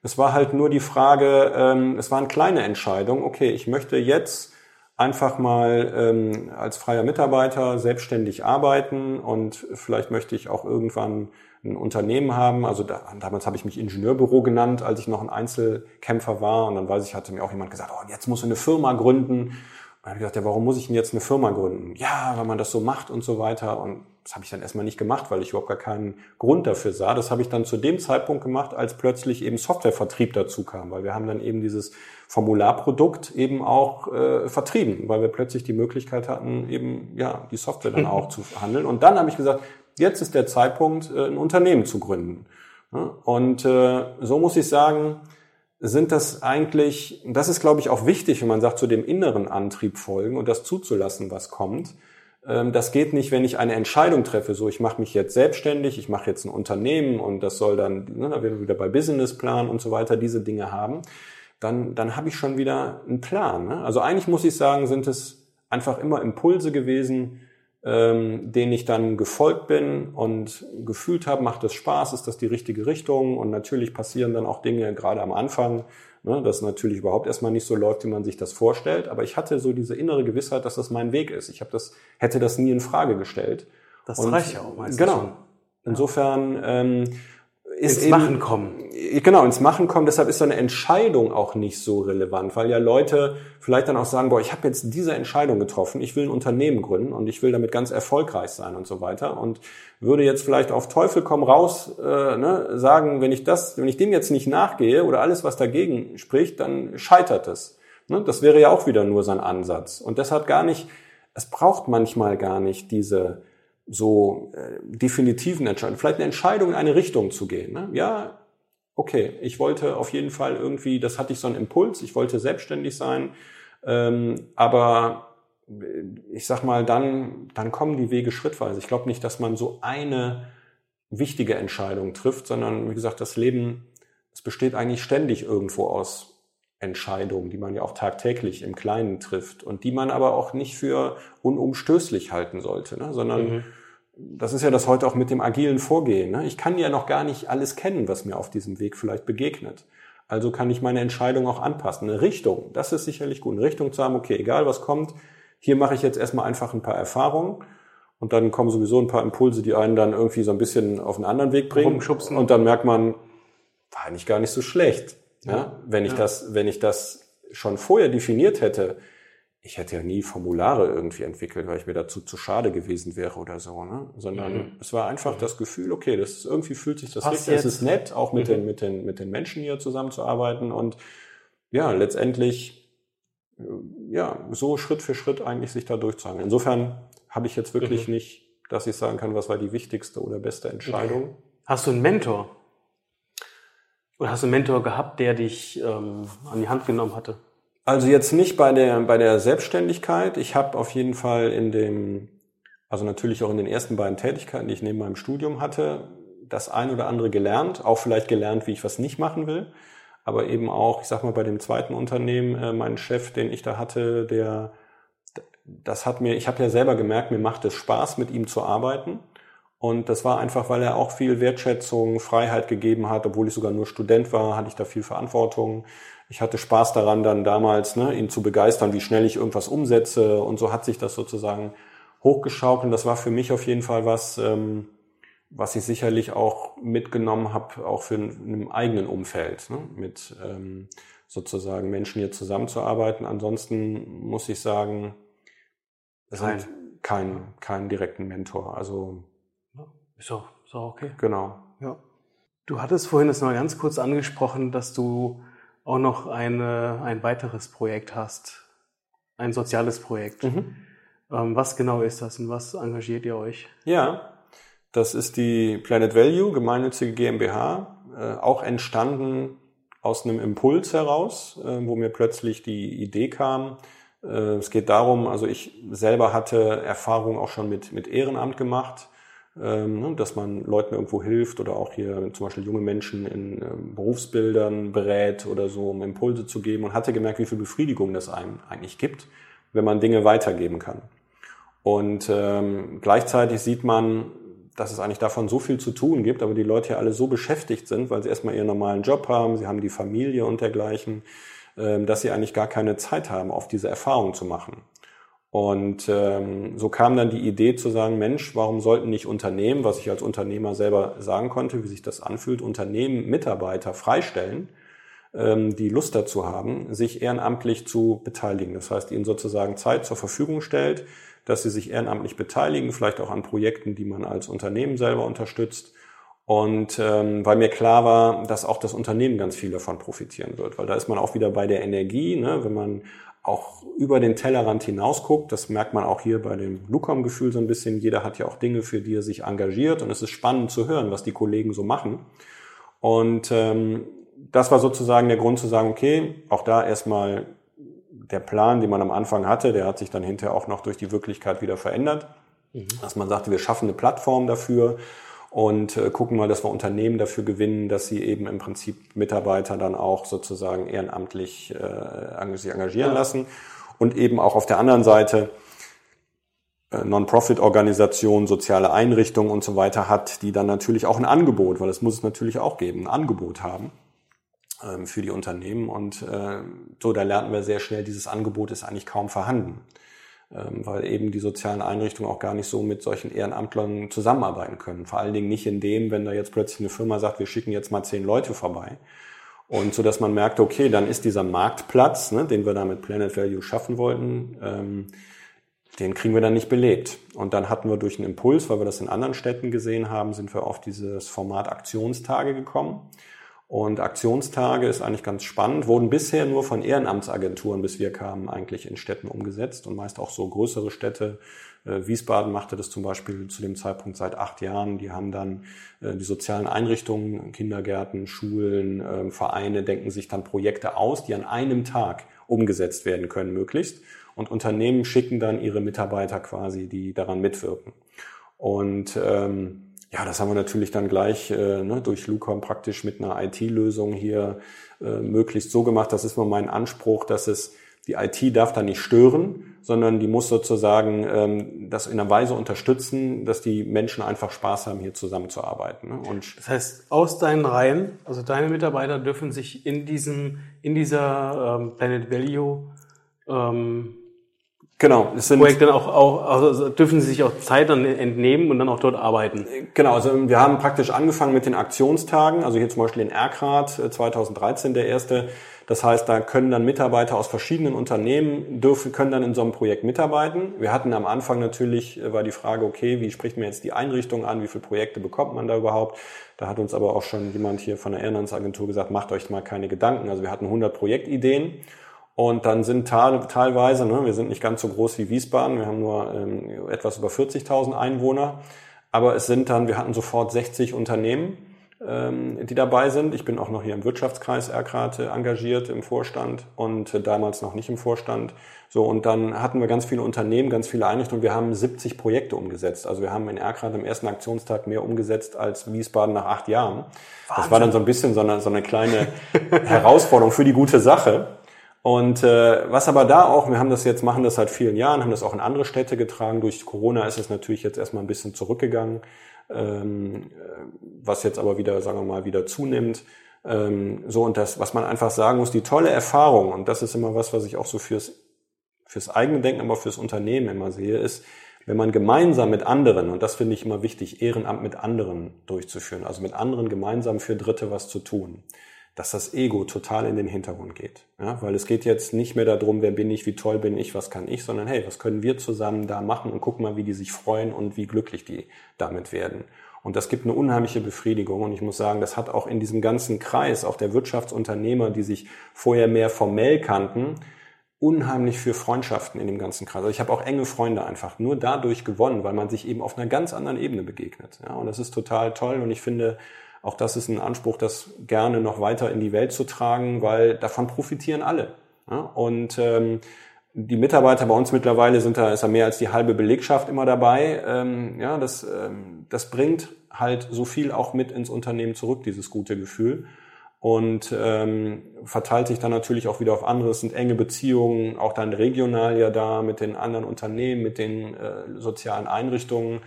Es war halt nur die Frage, ähm, es waren kleine Entscheidungen. Okay, ich möchte jetzt einfach mal ähm, als freier Mitarbeiter selbstständig arbeiten und vielleicht möchte ich auch irgendwann ein Unternehmen haben. Also da, damals habe ich mich Ingenieurbüro genannt, als ich noch ein Einzelkämpfer war. Und dann weiß ich, hatte mir auch jemand gesagt, oh, jetzt musst du eine Firma gründen. Dann habe ich gedacht, ja, warum muss ich denn jetzt eine Firma gründen? Ja, weil man das so macht und so weiter. Und das habe ich dann erstmal nicht gemacht, weil ich überhaupt gar keinen Grund dafür sah. Das habe ich dann zu dem Zeitpunkt gemacht, als plötzlich eben Softwarevertrieb dazu kam, weil wir haben dann eben dieses Formularprodukt eben auch äh, vertrieben, weil wir plötzlich die Möglichkeit hatten, eben ja die Software dann auch zu handeln. Und dann habe ich gesagt, jetzt ist der Zeitpunkt, äh, ein Unternehmen zu gründen. Und äh, so muss ich sagen, sind das eigentlich, das ist, glaube ich, auch wichtig, wenn man sagt, zu dem inneren Antrieb folgen und das zuzulassen, was kommt. Ähm, das geht nicht, wenn ich eine Entscheidung treffe, so ich mache mich jetzt selbstständig, ich mache jetzt ein Unternehmen und das soll dann, ne, da werden wir wieder bei Businessplan und so weiter, diese Dinge haben, dann, dann habe ich schon wieder einen Plan. Ne? Also eigentlich muss ich sagen, sind es einfach immer Impulse gewesen, ähm, denen ich dann gefolgt bin und gefühlt habe, macht es Spaß, ist das die richtige Richtung und natürlich passieren dann auch Dinge gerade am Anfang, ne, dass natürlich überhaupt erstmal nicht so läuft, wie man sich das vorstellt, aber ich hatte so diese innere Gewissheit, dass das mein Weg ist. Ich habe das hätte das nie in Frage gestellt.
Das und, reicht ja auch meistens.
Genau. Insofern ähm, ist
ins
eben,
Machen kommen.
Genau, ins Machen kommen. Deshalb ist so eine Entscheidung auch nicht so relevant, weil ja Leute vielleicht dann auch sagen, boah, ich habe jetzt diese Entscheidung getroffen, ich will ein Unternehmen gründen und ich will damit ganz erfolgreich sein und so weiter und würde jetzt vielleicht auf Teufel komm raus äh, ne, sagen, wenn ich das, wenn ich dem jetzt nicht nachgehe oder alles, was dagegen spricht, dann scheitert es. Ne? Das wäre ja auch wieder nur sein Ansatz. Und deshalb gar nicht, es braucht manchmal gar nicht diese so äh, definitiven Entscheidungen, vielleicht eine Entscheidung in eine Richtung zu gehen. Ne? Ja, okay, ich wollte auf jeden Fall irgendwie, das hatte ich so einen Impuls, ich wollte selbstständig sein, ähm, aber äh, ich sag mal, dann, dann kommen die Wege schrittweise. Ich glaube nicht, dass man so eine wichtige Entscheidung trifft, sondern wie gesagt, das Leben, es besteht eigentlich ständig irgendwo aus Entscheidungen, die man ja auch tagtäglich im Kleinen trifft und die man aber auch nicht für unumstößlich halten sollte, ne? sondern mhm. das ist ja das heute auch mit dem agilen Vorgehen. Ne? Ich kann ja noch gar nicht alles kennen, was mir auf diesem Weg vielleicht begegnet. Also kann ich meine Entscheidung auch anpassen. Eine Richtung, das ist sicherlich gut. Eine Richtung zu haben, okay, egal was kommt, hier mache ich jetzt erstmal einfach ein paar Erfahrungen und dann kommen sowieso ein paar Impulse, die einen dann irgendwie so ein bisschen auf einen anderen Weg bringen.
Rumschubsen.
Und dann merkt man, war eigentlich gar nicht so schlecht. Ja, wenn ich ja. das, wenn ich das schon vorher definiert hätte, ich hätte ja nie Formulare irgendwie entwickelt, weil ich mir dazu zu schade gewesen wäre oder so, ne? Sondern mhm. es war einfach das Gefühl, okay, das ist, irgendwie fühlt sich das richtig, es ist nett, auch mit mhm. den, mit den, mit den Menschen hier zusammenzuarbeiten und ja, letztendlich, äh, ja, so Schritt für Schritt eigentlich sich da durchzuhangeln. Insofern habe ich jetzt wirklich mhm. nicht, dass ich sagen kann, was war die wichtigste oder beste Entscheidung.
Hast du einen Mentor? Oder hast du einen Mentor gehabt, der dich ähm, an die Hand genommen hatte?
Also jetzt nicht bei der, bei der Selbstständigkeit. Ich habe auf jeden Fall in dem, also natürlich auch in den ersten beiden Tätigkeiten, die ich neben meinem Studium hatte, das ein oder andere gelernt. Auch vielleicht gelernt, wie ich was nicht machen will. Aber eben auch, ich sag mal, bei dem zweiten Unternehmen, äh, mein Chef, den ich da hatte, der, das hat mir, ich habe ja selber gemerkt, mir macht es Spaß, mit ihm zu arbeiten. Und das war einfach, weil er auch viel Wertschätzung, Freiheit gegeben hat. Obwohl ich sogar nur Student war, hatte ich da viel Verantwortung. Ich hatte Spaß daran, dann damals ne, ihn zu begeistern, wie schnell ich irgendwas umsetze. Und so hat sich das sozusagen hochgeschaukelt. Das war für mich auf jeden Fall was, ähm, was ich sicherlich auch mitgenommen habe, auch für ein, eigenen Umfeld, ne, mit ähm, sozusagen Menschen hier zusammenzuarbeiten. Ansonsten muss ich sagen, es hat keinen keinen direkten Mentor. Also
ist auch, ist auch okay.
Genau.
Ja. Du hattest vorhin das mal ganz kurz angesprochen, dass du auch noch eine, ein weiteres Projekt hast. Ein soziales Projekt. Mhm. Ähm, was genau ist das und was engagiert ihr euch?
Ja, das ist die Planet Value, gemeinnützige GmbH, äh, auch entstanden aus einem Impuls heraus, äh, wo mir plötzlich die Idee kam. Äh, es geht darum, also ich selber hatte Erfahrung auch schon mit, mit Ehrenamt gemacht dass man Leuten irgendwo hilft oder auch hier zum Beispiel junge Menschen in ähm, Berufsbildern berät oder so, um Impulse zu geben und hatte gemerkt, wie viel Befriedigung das einem eigentlich gibt, wenn man Dinge weitergeben kann. Und ähm, gleichzeitig sieht man, dass es eigentlich davon so viel zu tun gibt, aber die Leute hier alle so beschäftigt sind, weil sie erstmal ihren normalen Job haben, sie haben die Familie und dergleichen, ähm, dass sie eigentlich gar keine Zeit haben, auf diese Erfahrung zu machen. Und ähm, so kam dann die Idee zu sagen, Mensch, warum sollten nicht Unternehmen, was ich als Unternehmer selber sagen konnte, wie sich das anfühlt, Unternehmen Mitarbeiter freistellen, ähm, die Lust dazu haben, sich ehrenamtlich zu beteiligen. Das heißt, ihnen sozusagen Zeit zur Verfügung stellt, dass sie sich ehrenamtlich beteiligen, vielleicht auch an Projekten, die man als Unternehmen selber unterstützt. Und ähm, weil mir klar war, dass auch das Unternehmen ganz viel davon profitieren wird, weil da ist man auch wieder bei der Energie, ne? wenn man auch über den Tellerrand hinaus guckt. Das merkt man auch hier bei dem Lucom-Gefühl so ein bisschen. Jeder hat ja auch Dinge, für die er sich engagiert und es ist spannend zu hören, was die Kollegen so machen. Und ähm, das war sozusagen der Grund zu sagen, okay, auch da erstmal der Plan, den man am Anfang hatte, der hat sich dann hinterher auch noch durch die Wirklichkeit wieder verändert. Mhm. Dass man sagte, wir schaffen eine Plattform dafür und äh, gucken mal, dass wir Unternehmen dafür gewinnen, dass sie eben im Prinzip Mitarbeiter dann auch sozusagen ehrenamtlich äh, sich engagieren lassen. Und eben auch auf der anderen Seite äh, Non-Profit-Organisationen, soziale Einrichtungen und so weiter hat, die dann natürlich auch ein Angebot, weil das muss es natürlich auch geben, ein Angebot haben ähm, für die Unternehmen. Und äh, so, da lernen wir sehr schnell, dieses Angebot ist eigentlich kaum vorhanden. Ähm, weil eben die sozialen Einrichtungen auch gar nicht so mit solchen Ehrenamtlern zusammenarbeiten können. Vor allen Dingen nicht in dem, wenn da jetzt plötzlich eine Firma sagt, wir schicken jetzt mal zehn Leute vorbei. Und so dass man merkt, okay, dann ist dieser Marktplatz, ne, den wir da mit Planet Value schaffen wollten, ähm, den kriegen wir dann nicht belegt. Und dann hatten wir durch einen Impuls, weil wir das in anderen Städten gesehen haben, sind wir auf dieses Format Aktionstage gekommen. Und Aktionstage ist eigentlich ganz spannend, wurden bisher nur von Ehrenamtsagenturen, bis wir kamen, eigentlich in Städten umgesetzt und meist auch so größere Städte. Äh, Wiesbaden machte das zum Beispiel zu dem Zeitpunkt seit acht Jahren. Die haben dann äh, die sozialen Einrichtungen, Kindergärten, Schulen, äh, Vereine denken sich dann Projekte aus, die an einem Tag umgesetzt werden können, möglichst. Und Unternehmen schicken dann ihre Mitarbeiter quasi, die daran mitwirken. Und ähm, ja, das haben wir natürlich dann gleich äh, ne, durch Lucom praktisch mit einer IT-Lösung hier äh, möglichst so gemacht. Das ist mal mein Anspruch, dass es die IT darf da nicht stören, sondern die muss sozusagen ähm, das in einer Weise unterstützen, dass die Menschen einfach Spaß haben, hier zusammenzuarbeiten. Ne?
Und das heißt, aus deinen Reihen, also deine Mitarbeiter dürfen sich in diesem, in dieser ähm, Planet Value ähm, Genau, es sind Projekt dann auch, auch also dürfen Sie sich auch Zeit dann entnehmen und dann auch dort arbeiten.
Genau, also wir haben praktisch angefangen mit den Aktionstagen, also hier zum Beispiel in Erkrath 2013 äh, der erste. Das heißt, da können dann Mitarbeiter aus verschiedenen Unternehmen dürfen, können dann in so einem Projekt mitarbeiten. Wir hatten am Anfang natürlich, äh, war die Frage, okay, wie spricht man jetzt die Einrichtung an, wie viele Projekte bekommt man da überhaupt? Da hat uns aber auch schon jemand hier von der Ehrenamtsagentur gesagt, macht euch mal keine Gedanken. Also wir hatten 100 Projektideen und dann sind teilweise, ne, wir sind nicht ganz so groß wie Wiesbaden, wir haben nur ähm, etwas über 40.000 Einwohner, aber es sind dann, wir hatten sofort 60 Unternehmen, ähm, die dabei sind. Ich bin auch noch hier im Wirtschaftskreis Erkrate engagiert im Vorstand und äh, damals noch nicht im Vorstand. So, und dann hatten wir ganz viele Unternehmen, ganz viele Einrichtungen. Wir haben 70 Projekte umgesetzt. Also wir haben in Erkrate im ersten Aktionstag mehr umgesetzt als Wiesbaden nach acht Jahren. Wahnsinn. Das war dann so ein bisschen so eine, so eine kleine Herausforderung für die gute Sache. Und äh, was aber da auch, wir haben das jetzt, machen das seit vielen Jahren, haben das auch in andere Städte getragen. Durch Corona ist es natürlich jetzt erstmal ein bisschen zurückgegangen, ähm, äh, was jetzt aber wieder, sagen wir mal, wieder zunimmt. Ähm, so und das, was man einfach sagen muss, die tolle Erfahrung, und das ist immer was, was ich auch so fürs, fürs eigene Denken, aber fürs Unternehmen immer sehe, ist, wenn man gemeinsam mit anderen, und das finde ich immer wichtig, Ehrenamt mit anderen durchzuführen, also mit anderen gemeinsam für Dritte was zu tun dass das Ego total in den Hintergrund geht. Ja, weil es geht jetzt nicht mehr darum, wer bin ich, wie toll bin ich, was kann ich, sondern hey, was können wir zusammen da machen und guck mal, wie die sich freuen und wie glücklich die damit werden. Und das gibt eine unheimliche Befriedigung. Und ich muss sagen, das hat auch in diesem ganzen Kreis, auch der Wirtschaftsunternehmer, die sich vorher mehr formell kannten, unheimlich für Freundschaften in dem ganzen Kreis. Also ich habe auch enge Freunde einfach nur dadurch gewonnen, weil man sich eben auf einer ganz anderen Ebene begegnet. Ja, und das ist total toll. Und ich finde, auch das ist ein Anspruch, das gerne noch weiter in die Welt zu tragen, weil davon profitieren alle. Ja? Und ähm, die Mitarbeiter bei uns mittlerweile sind da, ist da mehr als die halbe Belegschaft immer dabei. Ähm, ja, das, ähm, das bringt halt so viel auch mit ins Unternehmen zurück, dieses gute Gefühl. Und ähm, verteilt sich dann natürlich auch wieder auf andere. Es sind enge Beziehungen, auch dann regional ja da mit den anderen Unternehmen, mit den äh, sozialen Einrichtungen.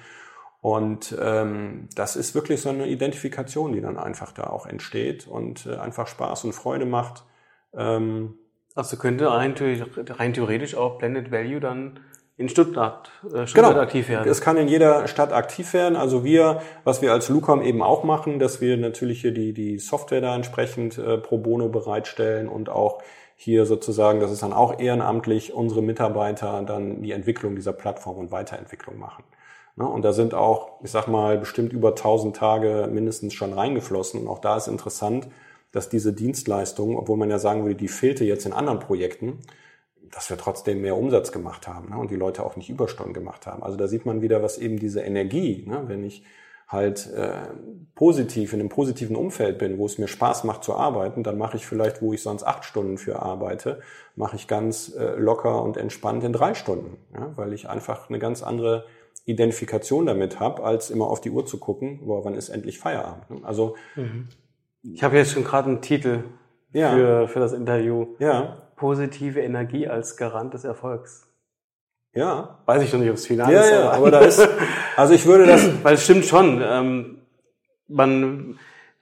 Und ähm, das ist wirklich so eine Identifikation, die dann einfach da auch entsteht und äh, einfach Spaß und Freude macht.
Ähm, also könnte rein, rein theoretisch auch Blended Value dann in Stuttgart,
äh, Stuttgart genau. aktiv werden. Es kann in jeder Stadt aktiv werden. Also wir, was wir als Lucom eben auch machen, dass wir natürlich hier die, die Software da entsprechend äh, pro bono bereitstellen und auch hier sozusagen, das ist dann auch ehrenamtlich, unsere Mitarbeiter dann die Entwicklung dieser Plattform und Weiterentwicklung machen. Ne? Und da sind auch, ich sag mal, bestimmt über 1000 Tage mindestens schon reingeflossen. Und auch da ist interessant, dass diese Dienstleistung, obwohl man ja sagen würde, die fehlte jetzt in anderen Projekten, dass wir trotzdem mehr Umsatz gemacht haben ne? und die Leute auch nicht Überstunden gemacht haben. Also da sieht man wieder, was eben diese Energie, ne? wenn ich halt äh, positiv in einem positiven Umfeld bin, wo es mir Spaß macht zu arbeiten, dann mache ich vielleicht, wo ich sonst acht Stunden für arbeite, mache ich ganz äh, locker und entspannt in drei Stunden, ja? weil ich einfach eine ganz andere Identifikation damit habe, als immer auf die Uhr zu gucken, boah, wann ist endlich Feierabend. Ne? Also
mhm. ich habe jetzt schon gerade einen Titel ja. für, für das Interview. Ja. Positive Energie als Garant des Erfolgs.
Ja.
Weiß ich noch nicht, ob es final
ja, ist. Ja, aber, aber da ist, also ich würde das.
Weil es stimmt schon, ähm, man,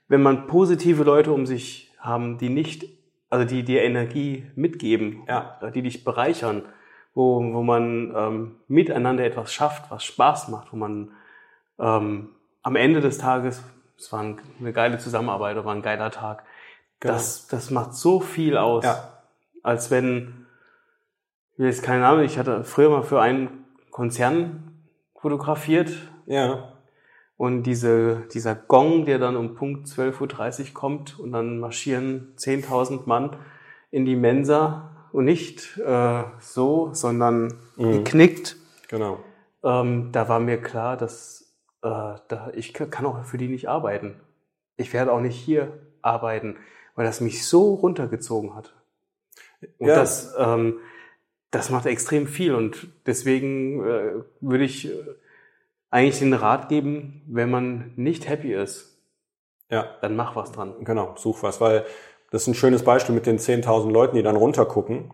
wenn man positive Leute um sich haben, die nicht, also die dir Energie mitgeben, ja. die dich bereichern, wo, wo man ähm, miteinander etwas schafft, was Spaß macht, wo man ähm, am Ende des Tages, es war eine geile Zusammenarbeit, war ein geiler Tag, genau. das, das macht so viel aus, ja. als wenn, ich jetzt keine Ahnung, ich hatte früher mal für einen Konzern fotografiert.
Ja.
Und diese, dieser Gong, der dann um Punkt 12.30 Uhr kommt und dann marschieren 10.000 Mann in die Mensa und nicht äh, so, sondern mhm. geknickt.
Genau.
Ähm, da war mir klar, dass äh, da, ich kann auch für die nicht arbeiten. Ich werde auch nicht hier arbeiten, weil das mich so runtergezogen hat. Und ja. das, ähm, das macht extrem viel und deswegen äh, würde ich äh, eigentlich den Rat geben, wenn man nicht happy ist,
ja.
dann mach was dran.
Genau, such was, weil das ist ein schönes Beispiel mit den 10.000 Leuten, die dann runtergucken.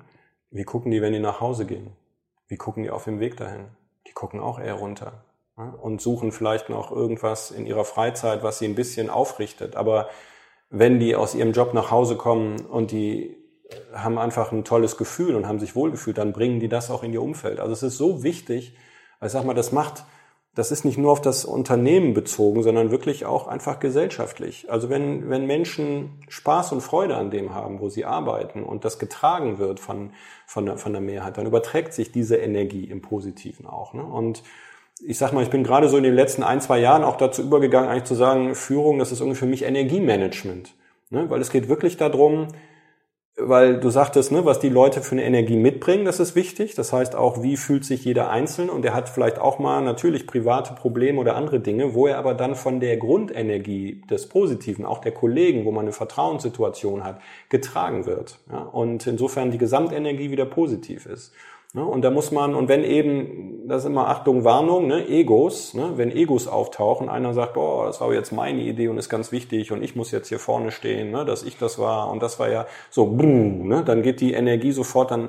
Wie gucken die, wenn die nach Hause gehen? Wie gucken die auf dem Weg dahin? Die gucken auch eher runter und suchen vielleicht noch irgendwas in ihrer Freizeit, was sie ein bisschen aufrichtet. Aber wenn die aus ihrem Job nach Hause kommen und die haben einfach ein tolles Gefühl und haben sich wohlgefühlt, dann bringen die das auch in ihr Umfeld. Also es ist so wichtig, ich sag mal, das macht das ist nicht nur auf das Unternehmen bezogen, sondern wirklich auch einfach gesellschaftlich. Also wenn, wenn Menschen Spaß und Freude an dem haben, wo sie arbeiten und das getragen wird von, von, der, von der Mehrheit, dann überträgt sich diese Energie im Positiven auch. Ne? Und ich sag mal, ich bin gerade so in den letzten ein, zwei Jahren auch dazu übergegangen, eigentlich zu sagen, Führung, das ist irgendwie für mich Energiemanagement. Ne? Weil es geht wirklich darum, weil du sagtest, ne, was die Leute für eine Energie mitbringen, das ist wichtig. Das heißt auch, wie fühlt sich jeder einzeln und er hat vielleicht auch mal natürlich private Probleme oder andere Dinge, wo er aber dann von der Grundenergie des Positiven, auch der Kollegen, wo man eine Vertrauenssituation hat, getragen wird. Ja? Und insofern die Gesamtenergie wieder positiv ist. Ne? Und da muss man, und wenn eben, das ist immer Achtung, Warnung, ne, Egos, ne, wenn Egos auftauchen, einer sagt, boah, das war jetzt meine Idee und ist ganz wichtig und ich muss jetzt hier vorne stehen, ne, dass ich das war und das war ja so, boom, ne, dann geht die Energie sofort, dann,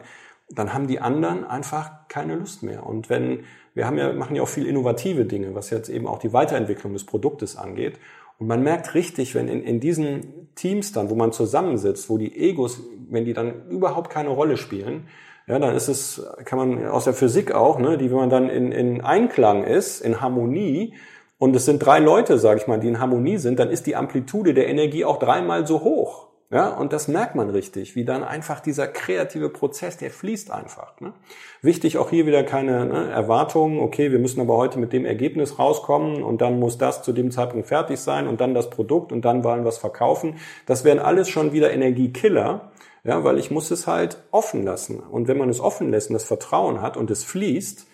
dann haben die anderen einfach keine Lust mehr. Und wenn, wir haben ja, machen ja auch viel innovative Dinge, was jetzt eben auch die Weiterentwicklung des Produktes angeht. Und man merkt richtig, wenn in, in diesen Teams dann, wo man zusammensitzt, wo die Egos, wenn die dann überhaupt keine Rolle spielen, ja, dann ist es, kann man aus der Physik auch, ne, die, wenn man dann in, in Einklang ist, in Harmonie, und es sind drei Leute, sage ich mal, die in Harmonie sind, dann ist die Amplitude der Energie auch dreimal so hoch. Ja, und das merkt man richtig, wie dann einfach dieser kreative Prozess, der fließt einfach. Ne? Wichtig auch hier wieder keine ne, Erwartungen, okay, wir müssen aber heute mit dem Ergebnis rauskommen und dann muss das zu dem Zeitpunkt fertig sein und dann das Produkt und dann wollen wir es verkaufen. Das wären alles schon wieder Energiekiller, ja, weil ich muss es halt offen lassen. Und wenn man es offen lässt und das Vertrauen hat und es fließt,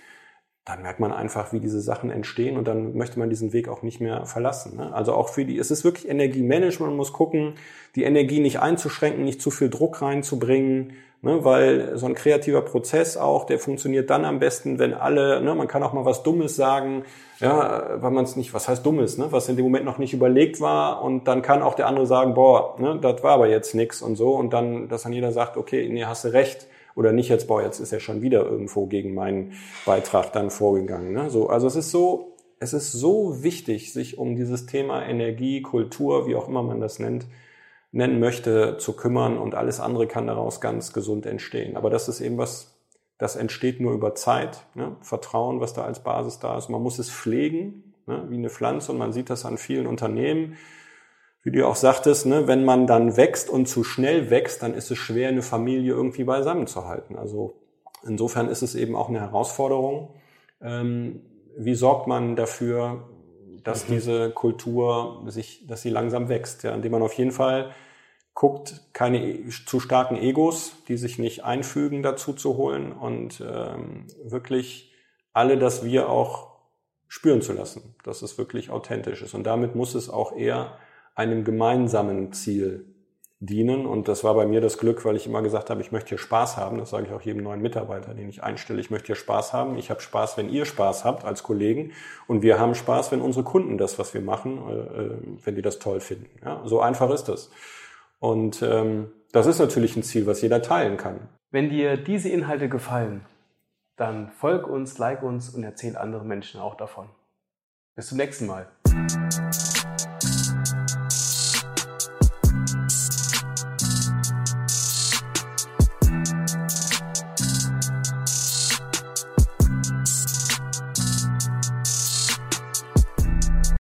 dann merkt man einfach, wie diese Sachen entstehen und dann möchte man diesen Weg auch nicht mehr verlassen. Ne? Also auch für die, es ist wirklich Energiemanagement, man muss gucken, die Energie nicht einzuschränken, nicht zu viel Druck reinzubringen, Ne, weil so ein kreativer Prozess auch, der funktioniert dann am besten, wenn alle, ne, man kann auch mal was Dummes sagen, ja, weil man es nicht, was heißt Dummes, ne, was in dem Moment noch nicht überlegt war und dann kann auch der andere sagen, boah, ne, das war aber jetzt nix und so und dann, dass dann jeder sagt, okay, nee, hast du recht oder nicht jetzt, boah, jetzt ist er schon wieder irgendwo gegen meinen Beitrag dann vorgegangen. Ne? So, also es ist so, es ist so wichtig, sich um dieses Thema Energie, Kultur, wie auch immer man das nennt, nennen möchte, zu kümmern und alles andere kann daraus ganz gesund entstehen. Aber das ist eben was, das entsteht nur über Zeit. Ne? Vertrauen, was da als Basis da ist. Man muss es pflegen, ne? wie eine Pflanze und man sieht das an vielen Unternehmen. Wie du auch sagtest, ne? wenn man dann wächst und zu schnell wächst, dann ist es schwer, eine Familie irgendwie beisammen zu halten. Also insofern ist es eben auch eine Herausforderung. Ähm, wie sorgt man dafür, dass mhm. diese Kultur sich, dass sie langsam wächst, ja, indem man auf jeden Fall guckt, keine e, zu starken Egos, die sich nicht einfügen, dazu zu holen und ähm, wirklich alle, dass wir auch spüren zu lassen, dass es wirklich authentisch ist. Und damit muss es auch eher einem gemeinsamen Ziel dienen. Und das war bei mir das Glück, weil ich immer gesagt habe, ich möchte hier Spaß haben. Das sage ich auch jedem neuen Mitarbeiter, den ich einstelle. Ich möchte hier Spaß haben. Ich habe Spaß, wenn ihr Spaß habt als Kollegen. Und wir haben Spaß, wenn unsere Kunden das, was wir machen, äh, äh, wenn die das toll finden. Ja, so einfach ist das. Und ähm, das ist natürlich ein Ziel, was jeder teilen kann.
Wenn dir diese Inhalte gefallen, dann folg uns, like uns und erzähl anderen Menschen auch davon. Bis zum nächsten Mal.